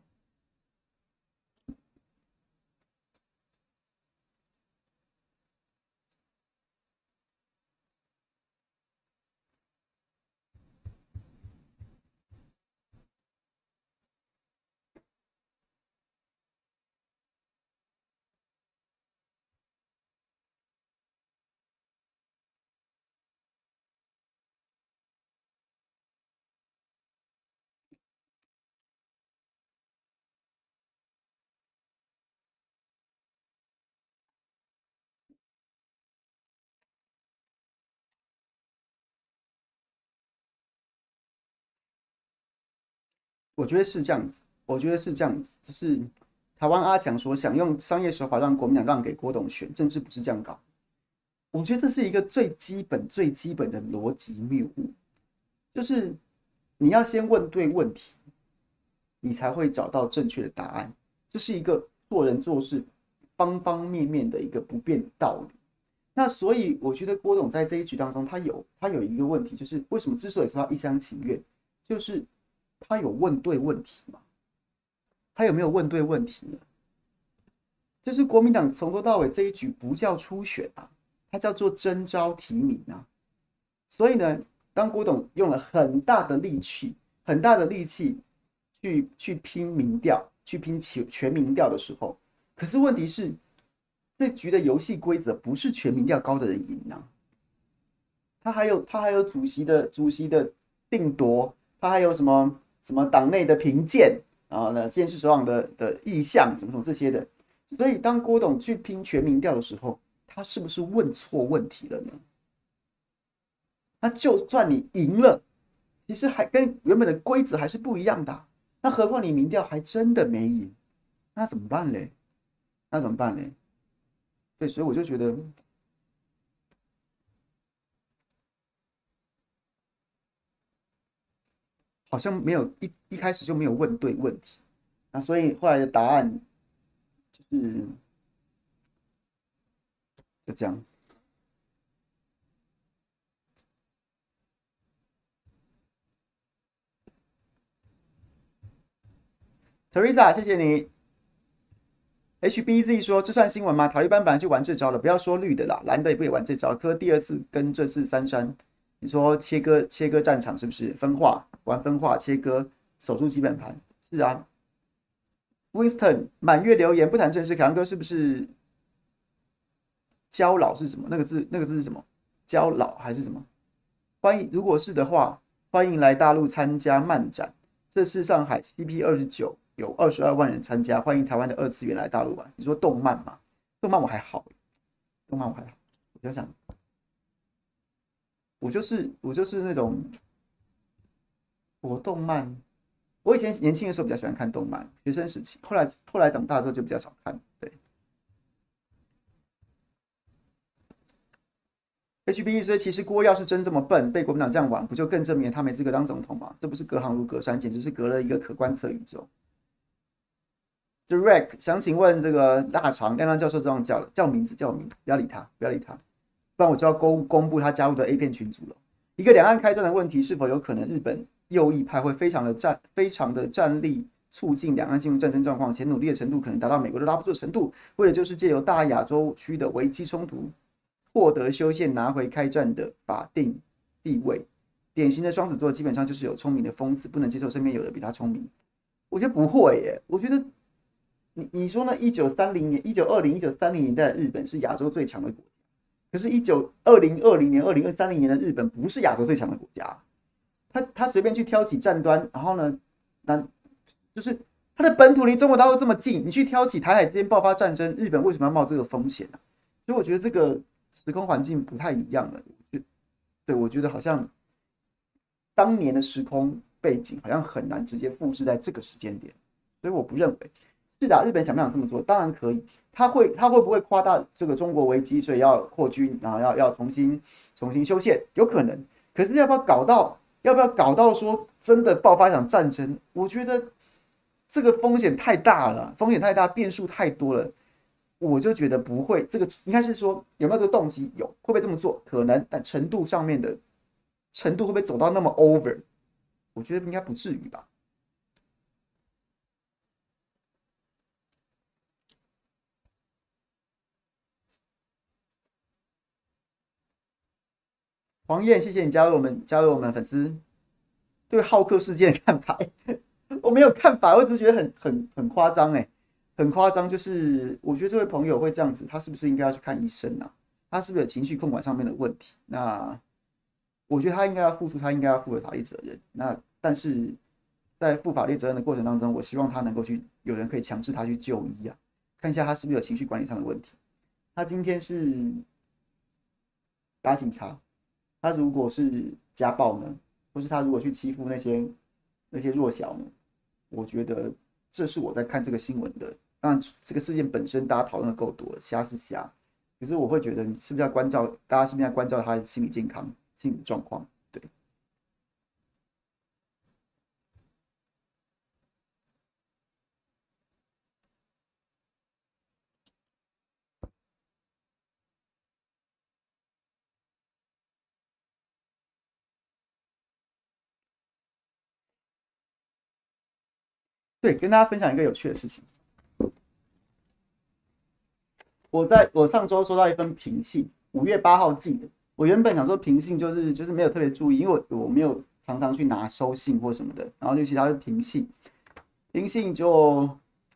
我觉得是这样子，我觉得是这样子，就是台湾阿强说想用商业手法让国民党让给郭董选，政治不是这样搞。我觉得这是一个最基本、最基本的逻辑谬误，就是你要先问对问题，你才会找到正确的答案。这是一个做人做事方方面面的一个不变的道理。那所以我觉得郭董在这一局当中，他有他有一个问题，就是为什么之所以说他一厢情愿，就是。他有问对问题吗？他有没有问对问题呢？就是国民党从头到尾这一局不叫初选啊，它叫做征召提名啊。所以呢，当郭董用了很大的力气、很大的力气去去拼民调、去拼全全民调的时候，可是问题是，这局的游戏规则不是全民调高的人赢啊。他还有他还有主席的主席的定夺，他还有什么？什么党内的评鉴，然后呢，监视首长的的意向什么什么这些的。所以当郭董去拼全民调的时候，他是不是问错问题了呢？那就算你赢了，其实还跟原本的规则还是不一样的。那何况你民调还真的没赢，那怎么办嘞？那怎么办嘞？对，所以我就觉得，好像没有一一开始就没有问对问题，那所以后来的答案就是就这样。Teresa，谢谢你。HBZ 说：“这算新闻吗？塔利班本来就玩这招了，不要说绿的啦，蓝的也不也玩这招。可第二次跟这次三山，你说切割切割战场是不是分化玩分化切割，守住基本盘？是啊。Winston 满月留言不谈正事，凯阳哥是不是焦老是什么？那个字那个字是什么？焦老还是什么？欢迎，如果是的话，欢迎来大陆参加漫展。这是上海 CP 二十九。”有二十二万人参加，欢迎台湾的二次元来大陆玩。你说动漫吗？动漫我还好，动漫我还好。我就想，我就是我就是那种，我动漫，我以前年轻的时候比较喜欢看动漫，学生时期。后来后来长大之后就比较少看。对，HBE 说，其实郭要是真这么笨，被国民党这样玩，不就更证明他没资格当总统吗？这不是隔行如隔山，简直是隔了一个可观测宇宙。Direct 想请问这个大肠亮亮教授这样叫叫名字叫名字，不要理他，不要理他，不然我就要公公布他加入的 A 片群组了。一个两岸开战的问题，是否有可能日本右翼派会非常的战非常的战力促进两岸进入战争状况，且努力的程度可能达到美国都拉不住的程度，为的就是借由大亚洲区的危机冲突，获得修宪拿回开战的法定地位。典型的双子座基本上就是有聪明的疯子，不能接受身边有的比他聪明。我觉得不会耶，我觉得。你你说呢？一九三零年、一九二零、一九三零年代日本是亚洲最强的国，可是，一九二零二零年、二零二三零年的日本不是亚洲最强的国家。他他随便去挑起战端，然后呢，那就是他的本土离中国大陆这么近，你去挑起台海之间爆发战争，日本为什么要冒这个风险呢？所以我觉得这个时空环境不太一样了。就对，我觉得好像当年的时空背景好像很难直接复制在这个时间点，所以我不认为。是的，日本想不想这么做？当然可以。他会，他会不会夸大这个中国危机，所以要扩军，然后要要重新重新修宪？有可能。可是要不要搞到？要不要搞到说真的爆发一场战争？我觉得这个风险太大了，风险太大，变数太多了。我就觉得不会。这个应该是说有没有这个动机？有，会不会这么做？可能，但程度上面的程度会不会走到那么 over？我觉得应该不至于吧。黄燕，谢谢你加入我们，加入我们粉丝。对浩克事件的看法，*laughs* 我没有看法，我只是觉得很很很夸张，哎，很夸张。就是我觉得这位朋友会这样子，他是不是应该要去看医生啊？他是不是有情绪控管上面的问题？那我觉得他应该要付出，他应该要负的法律责任。那但是在负法律责任的过程当中，我希望他能够去，有人可以强制他去就医啊，看一下他是不是有情绪管理上的问题。他今天是打警察。他如果是家暴呢，或是他如果去欺负那些那些弱小呢？我觉得这是我在看这个新闻的。当然，这个事件本身大家讨论的够多，瞎是瞎。可是我会觉得，你是不是要关照大家？是不是要关照他的心理健康、心理状况？对。跟大家分享一个有趣的事情。我在我上周收到一封平信，五月八号寄的。我原本想说平信就是就是没有特别注意，因为我我没有常常去拿收信或什么的。然后就其他是平信，平信就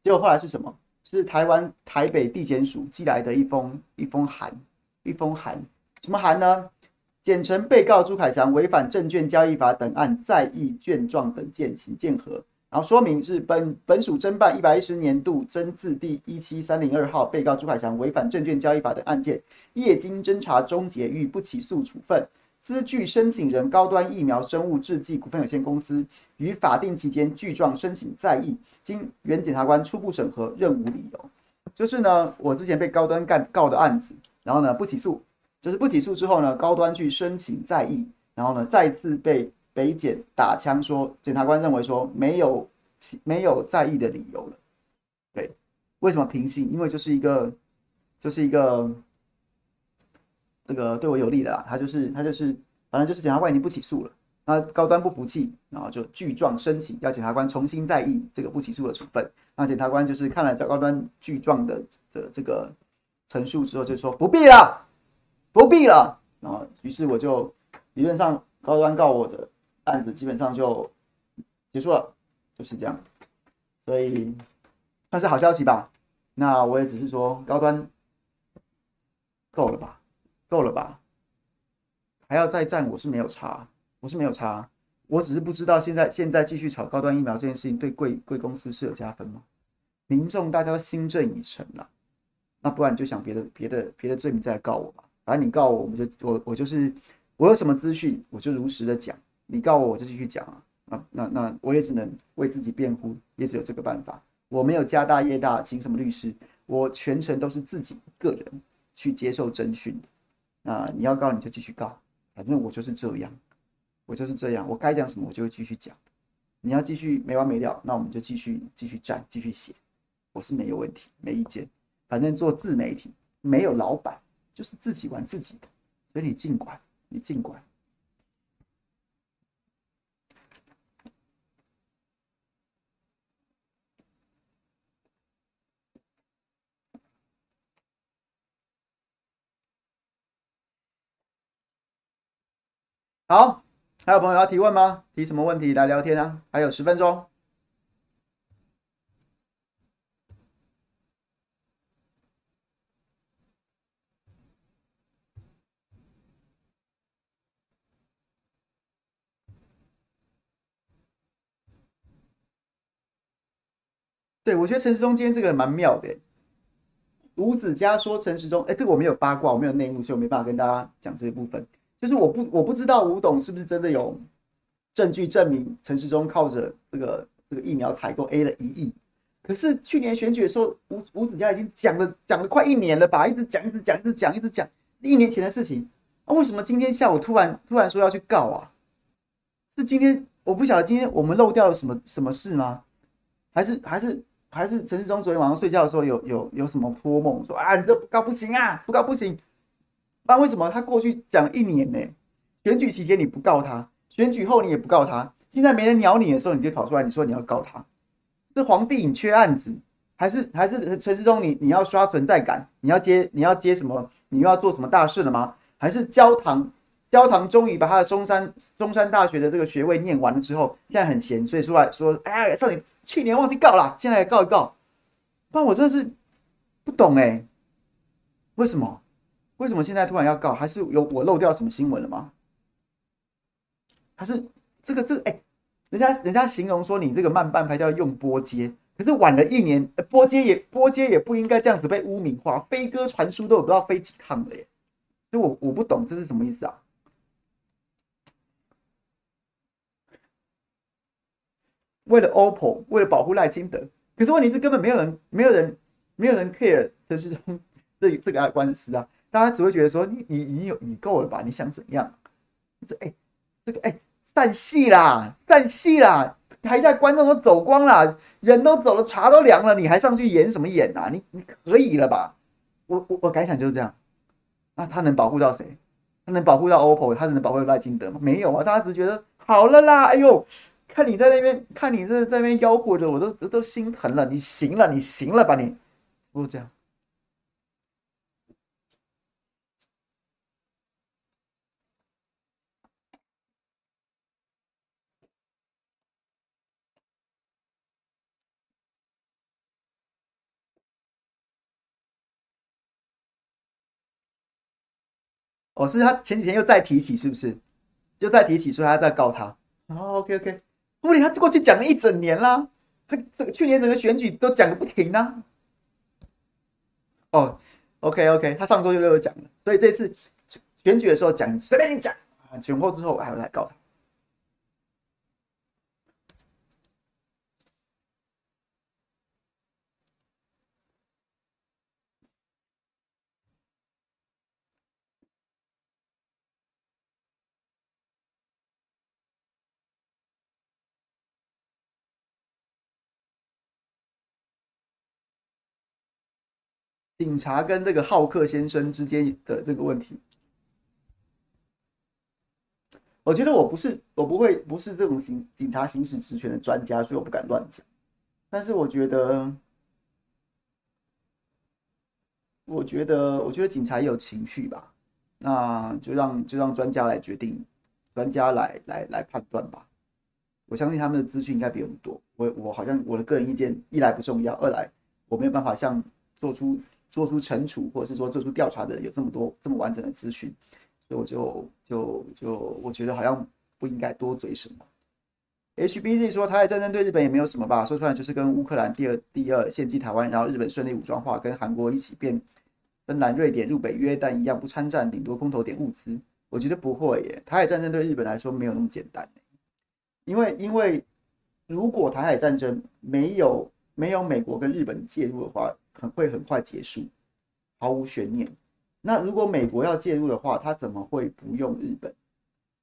结果后来是什么？是台湾台北地检署寄来的一封一封函，一封函，什么函呢？简称被告朱凯翔违反证券交易法等案再议卷状等件，请见核。然后说明是本本署侦办一百一十年度侦字第一七三零二号被告朱海翔违反证券交易法等案件，业经侦查终结，予不起诉处分。资具申请人高端疫苗生物制剂股份有限公司于法定期间具状申请再议，经原检察官初步审核，认无理由。就是呢，我之前被高端干告的案子，然后呢不起诉，就是不起诉之后呢，高端去申请再议，然后呢再次被北检打枪说，检察官认为说没有没有在意的理由了。对，为什么平信？因为就是一个就是一个这个对我有利的啦，他就是他就是反正就是检察官已经不起诉了。那高端不服气，然后就具状申请要检察官重新再议这个不起诉的处分。那检察官就是看了高端具状的的这个陈述之后，就说不必了，不必了。然后于是我就理论上高端告我的案子基本上就结束了，就是这样。所以算是好消息吧。那我也只是说高端够了吧，够了吧，还要再战，我是没有差。我是没有差，我只是不知道现在现在继续炒高端疫苗这件事情对贵贵公司是有加分吗？民众大家都心正已诚了，那不然你就想别的别的别的罪名再来告我吧。反正你告我，我们就我我就是我有什么资讯我就如实的讲，你告我我就继续讲啊。那那那我也只能为自己辩护，也只有这个办法。我没有家大业大，请什么律师，我全程都是自己一个人去接受侦讯的。那你要告你就继续告，反正我就是这样。我就是这样，我该讲什么我就会继续讲。你要继续没完没了，那我们就继续继续战，继续写。我是没有问题，没意见。反正做自媒体没有老板，就是自己玩自己的，所以你尽管，你尽管。好。还有朋友要提问吗？提什么问题来聊天啊？还有十分钟。对，我觉得陈时中今天这个蛮妙的。吴子嘉说陈时中，哎，这个我没有八卦，我没有内幕，所以我没办法跟大家讲这一部分。就是我不我不知道吴董是不是真的有证据证明陈世忠靠着这个这个疫苗采购 A 了一亿，可是去年选举的时候，吴吴子嘉已经讲了讲了快一年了吧，一直讲一直讲一直讲一直讲，一年前的事情，那为什么今天下午突然突然说要去告啊？是今天我不晓得今天我们漏掉了什么什么事吗？还是还是还是陈世忠昨天晚上睡觉的时候有有有什么托梦说啊你这不告不行啊，不告不行。那为什么他过去讲一年呢？选举期间你不告他，选举后你也不告他，现在没人鸟你的时候，你就跑出来，你说你要告他，是皇帝你缺案子，还是还是陈时中你你要刷存在感，你要接你要接什么？你又要做什么大事了吗？还是焦糖焦糖终于把他的中山中山大学的这个学位念完了之后，现在很闲，所以出来说，哎呀，少你去年忘记告了，现在告一告。但我真的是不懂哎，为什么？为什么现在突然要告？还是有我漏掉什么新闻了吗？还是这个这哎、人家人家形容说你这个慢半拍叫用波接，可是晚了一年，波接也波接也不应该这样子被污名化，飞鸽传书都有不知道飞几趟了耶！所以我我不懂这是什么意思啊？为了 OPPO，为了保护赖清德，可是问题是根本没有人没有人没有人 care 陈时中这这个官司啊。大家只会觉得说你你你有你够了吧？你想怎样？这哎，这个哎，散戏啦，散戏啦！台下观众都走光了，人都走了，茶都凉了，你还上去演什么演啊？你你可以了吧？我我我感想就是这样。那他能保护到谁？他能保护到 OPPO？他能保护到赖清德吗？没有啊！大家只是觉得好了啦。哎呦，看你在那边，看你这在那边吆喝着，我都都心疼了。你行了，你行了吧？你不是这样。哦，是他前几天又再提起，是不是？又再提起说他在告他。哦，OK OK，不理他过去讲了一整年啦，他这个去年整个选举都讲个不停啊。哦，OK OK，他上周就又有讲了，所以这次选举的时候讲随便你讲啊，选后之后还要来告他。警察跟这个浩克先生之间的这个问题，我觉得我不是，我不会，不是这种行警察行使职权的专家，所以我不敢乱讲。但是我觉得，我觉得，我觉得警察也有情绪吧，那就让就让专家来决定，专家来来来判断吧。我相信他们的资讯应该比我们多。我我好像我的个人意见一来不重要，二来我没有办法像做出。做出惩处，或者是说做出调查的有这么多这么完整的资讯，所以我就就就我觉得好像不应该多嘴什么。HBZ 说台海战争对日本也没有什么吧，说出来就是跟乌克兰第二第二献祭台湾，然后日本顺利武装化，跟韩国一起变芬兰、瑞典入北约，但一样不参战，顶多空投点物资。我觉得不会耶，台海战争对日本来说没有那么简单，因为因为如果台海战争没有没有美国跟日本介入的话。很会很快结束，毫无悬念。那如果美国要介入的话，他怎么会不用日本？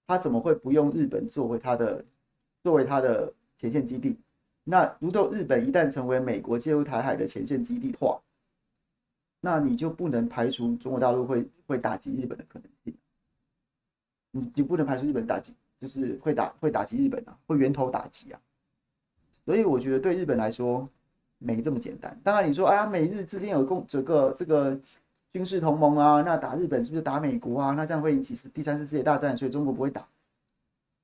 他怎么会不用日本作为他的作为他的前线基地？那如果日本一旦成为美国介入台海的前线基地的话，那你就不能排除中国大陆会会打击日本的可能性。你你不能排除日本打击，就是会打会打击日本啊，会源头打击啊。所以我觉得对日本来说。没这么简单。当然，你说，哎呀，美日之间有共这个这个军事同盟啊，那打日本是不是打美国啊？那这样会引起第三次世界大战，所以中国不会打。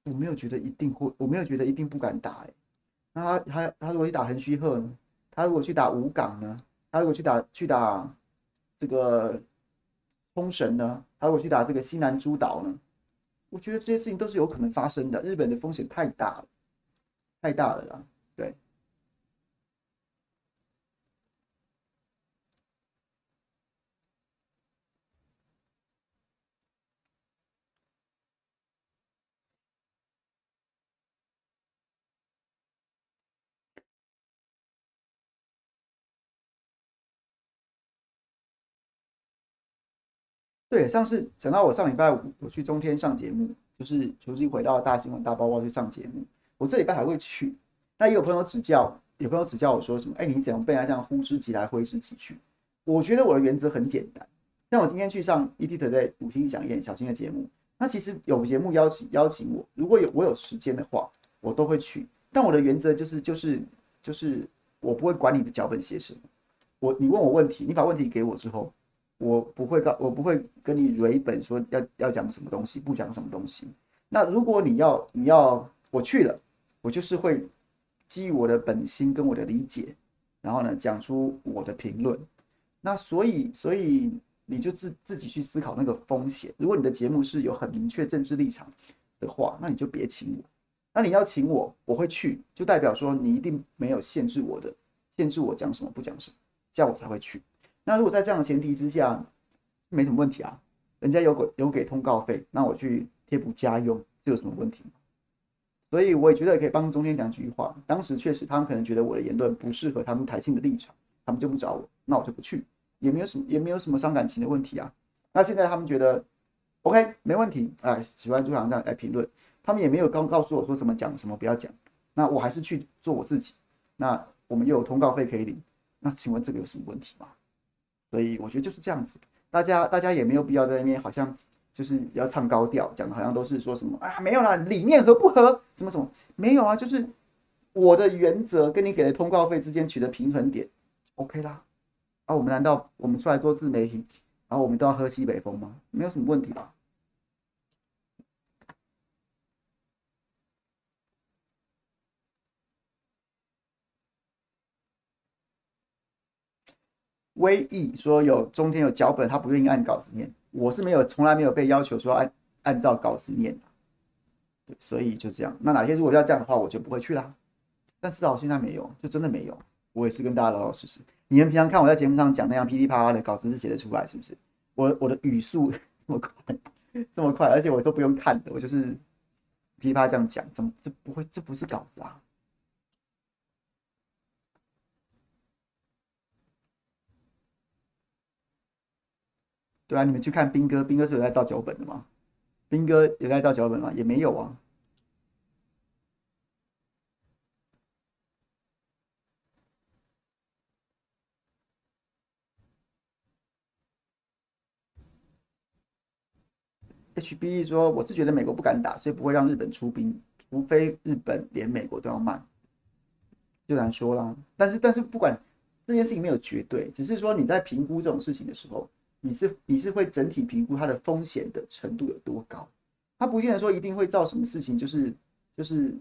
我没有觉得一定会，我没有觉得一定不敢打。哎，那他他他如果去打横须贺呢？他如果去打武港呢？他如果去打去打这个冲绳呢？他如果去打这个西南诸岛呢？我觉得这些事情都是有可能发生的。日本的风险太大了，太大了啦。对。对，上次讲到我上礼拜五我去中天上节目，就是重新回到大新闻大报报去上节目。我这礼拜还会去，那也有朋友指教，有朋友指教我说什么？哎，你怎么被他这样呼之即来挥之即去？我觉得我的原则很简单。像我今天去上 ETtoday 五星饗宴小新的节目，那其实有节目邀请邀请我，如果有我有时间的话，我都会去。但我的原则就是就是就是我不会管你的脚本写什么，我你问我问题，你把问题给我之后。我不会告，我不会跟你蕊本说要要讲什么东西，不讲什么东西。那如果你要你要我去了，我就是会基于我的本心跟我的理解，然后呢讲出我的评论。那所以所以你就自自己去思考那个风险。如果你的节目是有很明确政治立场的话，那你就别请我。那你要请我，我会去，就代表说你一定没有限制我的，限制我讲什么不讲什么，这样我才会去。那如果在这样的前提之下，没什么问题啊，人家有给有给通告费，那我去贴补家用，这有什么问题？所以我也觉得可以帮中间讲几句话。当时确实他们可能觉得我的言论不适合他们台庆的立场，他们就不找我，那我就不去，也没有什么也没有什么伤感情的问题啊。那现在他们觉得 OK 没问题，哎，喜欢朱小强这样来评论，他们也没有告告诉我说怎么讲什么不要讲，那我还是去做我自己。那我们又有通告费可以领，那请问这个有什么问题吗？所以我觉得就是这样子，大家大家也没有必要在那边好像就是要唱高调，讲的好像都是说什么啊没有啦，理念合不合什么什么没有啊，就是我的原则跟你给的通告费之间取得平衡点，OK 啦。啊，我们难道我们出来做自媒体，然后我们都要喝西北风吗？没有什么问题吧？威毅说有中天有脚本，他不愿意按稿子念。我是没有，从来没有被要求说按按照稿子念。对，所以就这样。那哪天如果要这样的话，我就不会去啦。但至少现在没有，就真的没有。我也是跟大家老老实实。你们平常看我在节目上讲那样噼里啪啦的稿子是写得出来，是不是？我我的语速 *laughs* 这么快，这么快，而且我都不用看的，我就是噼啪啦这样讲，怎么这不会？这不是稿子啊？对啊，你们去看兵哥，兵哥是有在造脚本的吗？兵哥有在造脚本吗？也没有啊。HBE 说：“我是觉得美国不敢打，所以不会让日本出兵，除非日本连美国都要骂，就难说啦。但是，但是不管这件事情没有绝对，只是说你在评估这种事情的时候，你是你是会整体评估它的风险的程度有多高。它不见得说一定会造什么事情，就是就是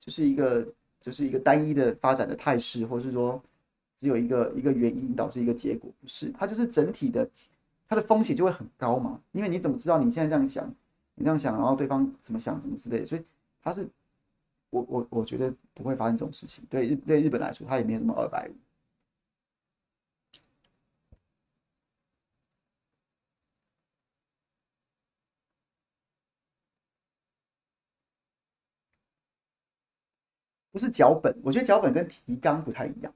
就是一个就是一个单一的发展的态势，或是说只有一个一个原因导致一个结果，不是，它就是整体的。”它的风险就会很高嘛，因为你怎么知道你现在这样想，你这样想，然后对方怎么想，怎么之类的，所以他是，我我我觉得不会发生这种事情。对日对日本来说，他也没有什么二百五，不是脚本，我觉得脚本跟提纲不太一样。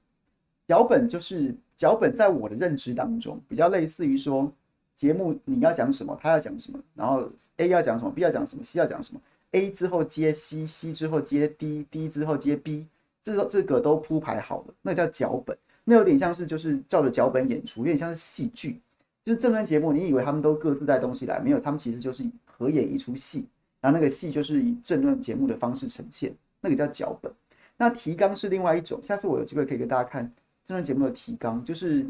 脚本就是脚本，在我的认知当中，比较类似于说。节目你要讲什么，他要讲什么，然后 A 要讲什么，B 要讲什么，C 要讲什么，A 之后接 C，C 之后接 D，D 之后接 B，这个这个都铺排好了，那叫脚本。那有点像是就是照着脚本演出，有点像是戏剧。就是政论节目，你以为他们都各自带东西来，没有，他们其实就是合演一出戏，然后那个戏就是以正论节目的方式呈现，那个叫脚本。那提纲是另外一种，下次我有机会可以给大家看政论节目的提纲，就是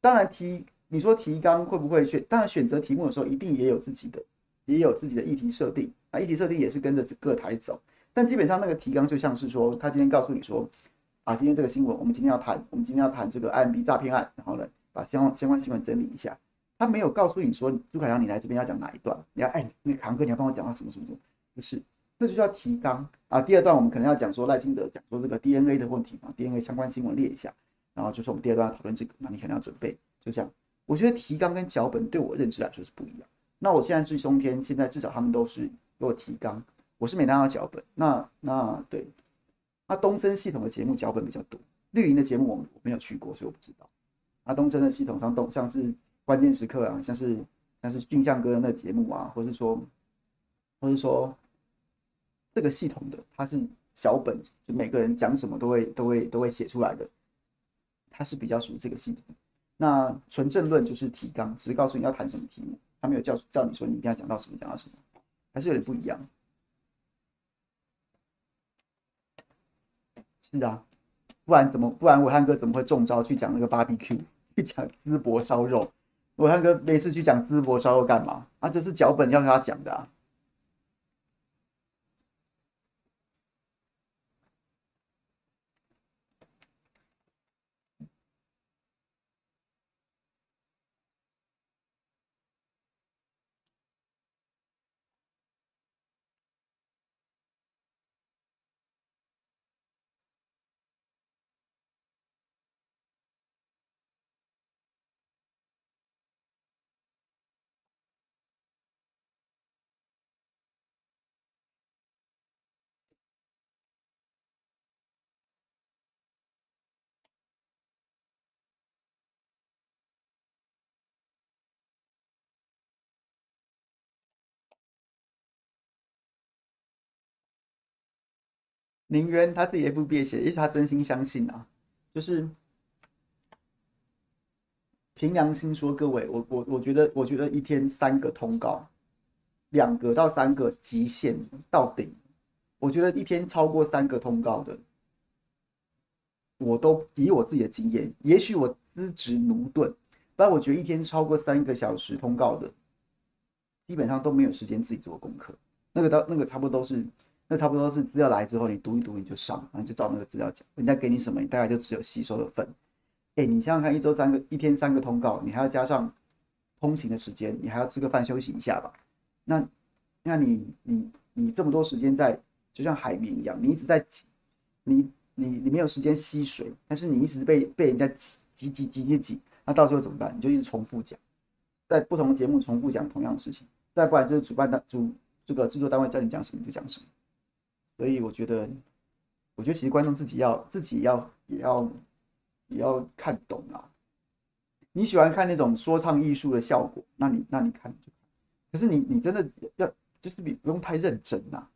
当然提。你说提纲会不会选？当然选择题目的时候，一定也有自己的，也有自己的议题设定啊。议题设定也是跟着各台走，但基本上那个提纲就像是说，他今天告诉你说，啊，今天这个新闻，我们今天要谈，我们今天要谈这个 IMB 诈骗案，然后呢，把相关相关新闻整理一下。他没有告诉你说，朱凯阳，你来这边要讲哪一段？你要哎，那个凯阳哥，你要帮我讲到什么什么什么？不是，那就叫提纲啊。第二段我们可能要讲说赖清德讲说这个 DNA 的问题嘛，DNA 相关新闻列一下，然后就是我们第二段要讨论这个，那你可能要准备，就这样。我觉得提纲跟脚本对我认知来说是不一样。那我现在是中天，现在至少他们都是给我提纲，我是没拿到脚本。那那对，那东森系统的节目脚本比较多，绿营的节目我我没有去过，所以我不知道。那东森的系统上都像是关键时刻啊，像是像是俊相哥的那节目啊，或是说，或是说这个系统的，它是脚本，就每个人讲什么都会都会都会写出来的，它是比较属于这个系统。那纯政论就是提纲，只是告诉你要谈什么题目，他没有叫叫你说你一定要讲到什么讲到什么，还是有点不一样。是啊，不然怎么不然我汉哥怎么会中招去讲那个 BBQ，去讲淄博烧肉？我汉哥每次去讲淄博烧肉干嘛？啊，这是脚本要他讲的啊。宁愿他自己 FB 写，因为他真心相信啊，就是凭良心说，各位，我我我觉得，我觉得一天三个通告，两个到三个极限到顶，我觉得一天超过三个通告的，我都以我自己的经验，也许我资质駑钝，但我觉得一天超过三个小时通告的，基本上都没有时间自己做功课，那个到那个差不多都是。那差不多是资料来之后，你读一读你就上，然后就照那个资料讲。人家给你什么，你大概就只有吸收的份。哎、你想想看，一周三个，一天三个通告，你还要加上通勤的时间，你还要吃个饭休息一下吧？那，那你你你这么多时间在，就像海绵一样，你一直在挤，你你你没有时间吸水，但是你一直被被人家挤挤挤挤挤挤，那到最后怎么办？你就一直重复讲，在不同节目重复讲同样的事情，再不然就是主办单主这个制作单位叫你讲什么就讲什么。所以我觉得，我觉得其实观众自己要自己要也要也要看懂啊。你喜欢看那种说唱艺术的效果，那你那你看就。可是你你真的要就是你不用太认真呐、啊，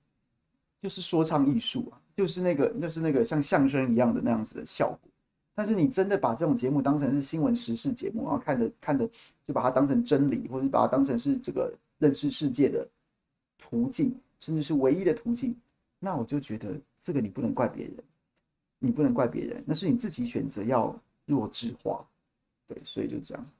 就是说唱艺术啊，就是那个就是那个像相声一样的那样子的效果。但是你真的把这种节目当成是新闻时事节目，然后看的看的就把它当成真理，或者把它当成是这个认识世界的途径，甚至是唯一的途径。那我就觉得这个你不能怪别人，你不能怪别人，那是你自己选择要弱智化，对，所以就这样。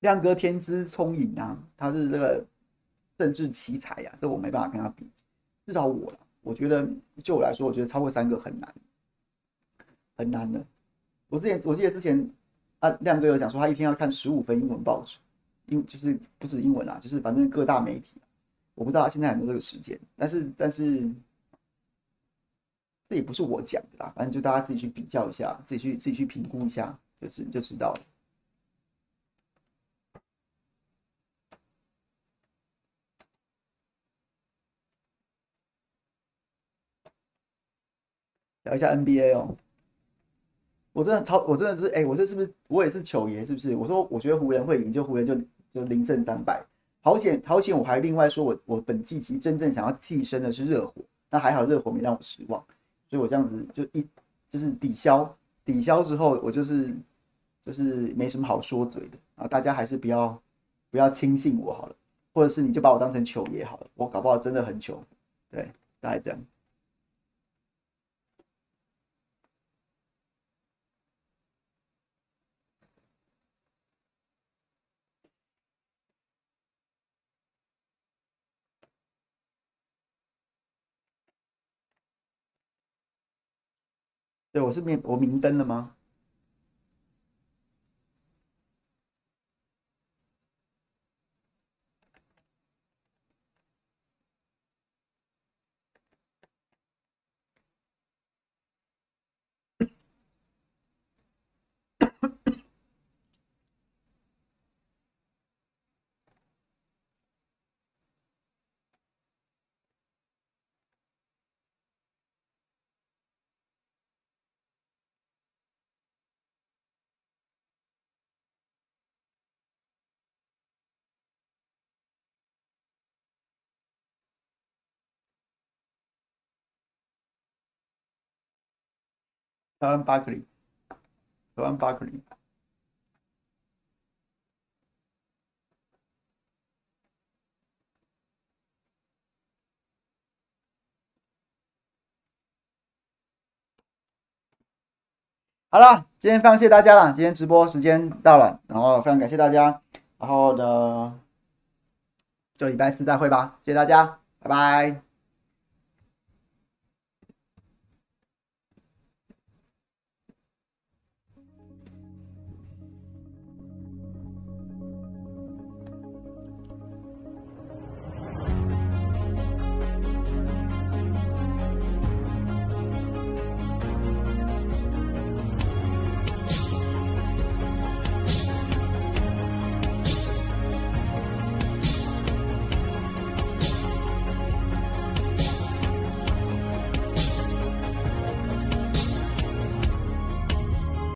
亮哥天资聪颖啊，他是这个。政治奇才呀、啊，这我没办法跟他比。至少我，我觉得就我来说，我觉得超过三个很难，很难的。我之前我记得之前啊，亮哥有讲说，他一天要看十五份英文报纸，英就是不是英文啦，就是反正各大媒体。我不知道他现在有没有这个时间，但是但是这也不是我讲的啦，反正就大家自己去比较一下，自己去自己去评估一下，就是就知道了。聊一下 NBA 哦，我真的超，我真的就是哎、我这是不是我也是糗爷？是不是？我说我觉得湖人会赢，就湖人就就零胜三败，好险好险！我还另外说我我本季其实真正想要寄生的是热火，那还好热火没让我失望，所以我这样子就一就是抵消抵消之后，我就是就是没什么好说嘴的啊，大家还是不要不要轻信我好了，或者是你就把我当成糗爷好了，我搞不好真的很糗，对，大概这样。对，我是明我明灯了吗？台湾巴克利，台湾巴克利。好了，今天非常谢谢大家了。今天直播时间到了，然后非常感谢大家。然后呢，就礼拜四再会吧。谢谢大家，拜拜。